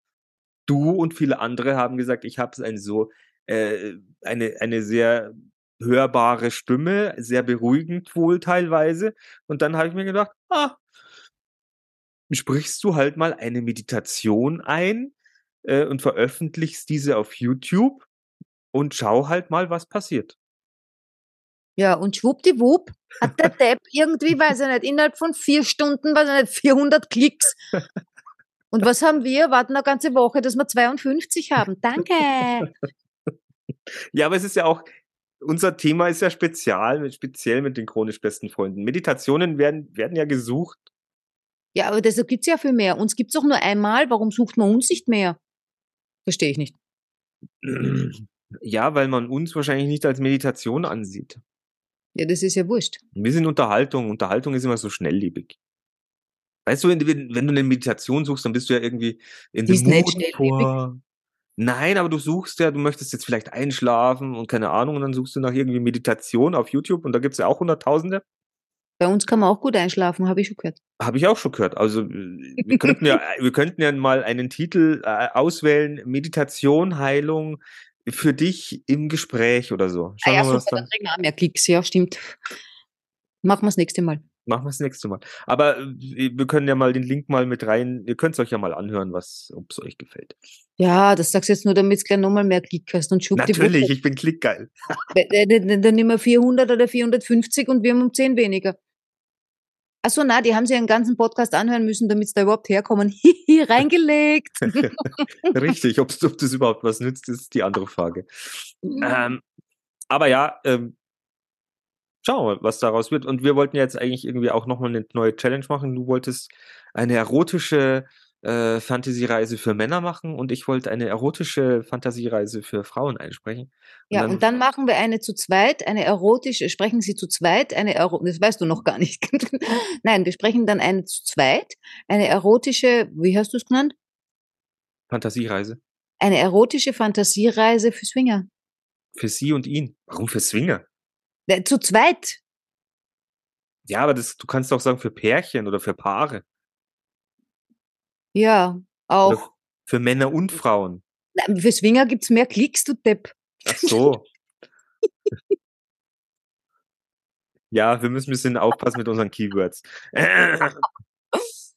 du und viele andere haben gesagt, ich habe ein so äh, eine eine sehr hörbare Stimme, sehr beruhigend wohl teilweise. Und dann habe ich mir gedacht, ah, sprichst du halt mal eine Meditation ein äh, und veröffentlichst diese auf YouTube und schau halt mal, was passiert. Ja, und schwuppdiwupp hat der (laughs) Depp irgendwie, weiß ich nicht, innerhalb von vier Stunden, weiß ich nicht, 400 Klicks. Und was haben wir? Warten eine ganze Woche, dass wir 52 haben. Danke. (laughs) Ja, aber es ist ja auch, unser Thema ist ja spezial, mit, speziell mit den chronisch besten Freunden. Meditationen werden, werden ja gesucht. Ja, aber deshalb gibt's ja viel mehr. Uns gibt's doch nur einmal. Warum sucht man uns nicht mehr? Verstehe ich nicht. Ja, weil man uns wahrscheinlich nicht als Meditation ansieht. Ja, das ist ja wurscht. Wir sind Unterhaltung. Unterhaltung ist immer so schnelllebig. Weißt du, wenn, wenn du eine Meditation suchst, dann bist du ja irgendwie in Die dem ist nicht Mut schnelllebig. vor. Nein, aber du suchst ja, du möchtest jetzt vielleicht einschlafen und keine Ahnung, und dann suchst du nach irgendwie Meditation auf YouTube und da gibt's ja auch Hunderttausende. Bei uns kann man auch gut einschlafen, habe ich schon gehört. Habe ich auch schon gehört. Also wir könnten ja, (laughs) wir könnten ja mal einen Titel äh, auswählen: Meditation, Heilung für dich im Gespräch oder so. Ah Schauen ja, wir mal, was super, dann. dann kriegen wir mehr Klicks. Ja, stimmt. Machen wir das nächste Mal. Machen wir das nächste Mal. Aber äh, wir können ja mal den Link mal mit rein. Ihr könnt es euch ja mal anhören, was, ob es euch gefällt. Ja, das sagst du jetzt nur, damit du gleich nochmal mehr Klick hast und schwuppdiwupp. Natürlich, ich bin klickgeil. (laughs) Dann, nehmen wir 400 oder 450 und wir haben um 10 weniger. Achso, na, die haben sich einen ganzen Podcast anhören müssen, damit sie da überhaupt herkommen. (laughs) Hihi, reingelegt. (laughs) Richtig, ob ob das überhaupt was nützt, ist die andere Frage. Ähm, aber ja, ähm, schauen wir mal, was daraus wird. Und wir wollten jetzt eigentlich irgendwie auch nochmal eine neue Challenge machen. Du wolltest eine erotische äh, Fantasiereise für Männer machen und ich wollte eine erotische Fantasiereise für Frauen einsprechen. Ja, dann- und dann machen wir eine zu zweit, eine erotische, sprechen Sie zu zweit, eine Ero das weißt du noch gar nicht. (laughs) Nein, wir sprechen dann eine zu zweit, eine erotische, wie hast du es genannt? Fantasiereise. Eine erotische Fantasiereise für Swinger. Für sie und ihn. Warum für Swinger? Äh, Zu zweit. Ja, aber das, du kannst auch sagen für Pärchen oder für Paare. Ja, Oder auch. für Männer und Frauen. Na, Für Swinger gibt's mehr Klicks, du Depp. Ach so. Ja, wir müssen ein bisschen aufpassen mit unseren Keywords.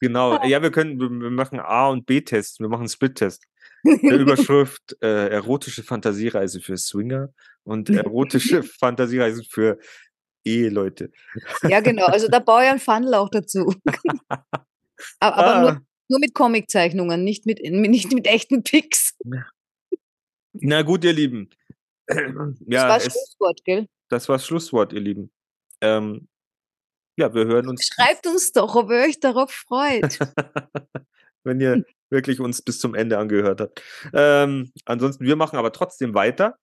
genau. Ja, wir können, wir machen A- und B-Tests. Wir machen Split-Test. Der (laughs) Überschrift äh, erotische Fantasiereise für Swinger und erotische (laughs) Fantasiereise für Eheleute. Ja, genau. Also da baue ich einen Funnel auch dazu. (laughs) aber aber Ah. nur, nur mit Comiczeichnungen, nicht mit, nicht mit echten Pics. Na gut, ihr Lieben. (clears throat) Das ja, war das es, Schlusswort, gell? das war das Schlusswort, ihr Lieben. Ähm, ja, wir hören uns, Schreibt uns doch, ob ihr euch darauf freut. Wenn ihr wirklich uns bis zum Ende angehört habt. Ähm, ansonsten, wir machen aber trotzdem weiter.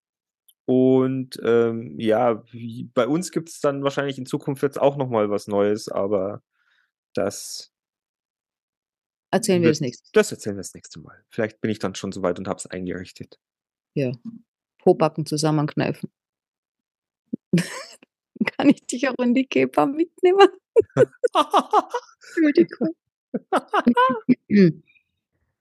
Und ähm, ja, wie, bei uns gibt es dann wahrscheinlich in Zukunft jetzt auch nochmal was Neues, aber das, Erzählen wir das nächste. das erzählen wir das nächste Mal. Vielleicht bin ich dann schon soweit und habe es eingerichtet. Ja. Pobacken zusammenkneifen. (laughs) Kann ich dich auch in die Kepa mitnehmen? (laughs) Entschuldigung. (laughs)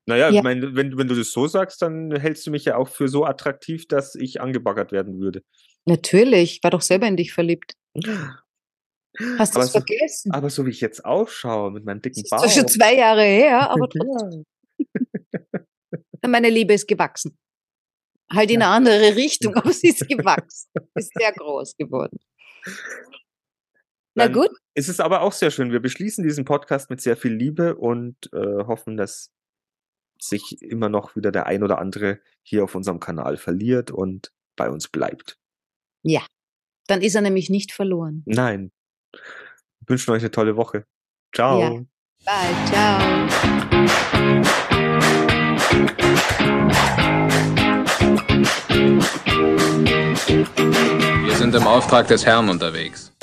Naja, Ja. ich meine, wenn, wenn du das so sagst, dann hältst du mich ja auch für so attraktiv, dass ich angebaggert werden würde. Natürlich, war doch selber in dich verliebt. (laughs) Hast du es so- vergessen? Aber so wie ich jetzt ausschaue, mit meinem dicken Das ist Bauch. schon zwei Jahre her, aber (laughs) trotzdem. Meine Liebe ist gewachsen. Halt in eine andere Richtung, aber sie ist gewachsen. Ist sehr groß geworden. Na Dann gut, Es ist aber auch sehr schön. Wir beschließen diesen Podcast mit sehr viel Liebe und äh, hoffen, dass sich immer noch wieder der ein oder andere hier auf unserem Kanal verliert und bei uns bleibt. dann ist er nämlich nicht verloren. Nein. Wir wünschen euch eine tolle Woche. Ciao. Ja. Bye, ciao. Wir sind im Auftrag des Herrn unterwegs.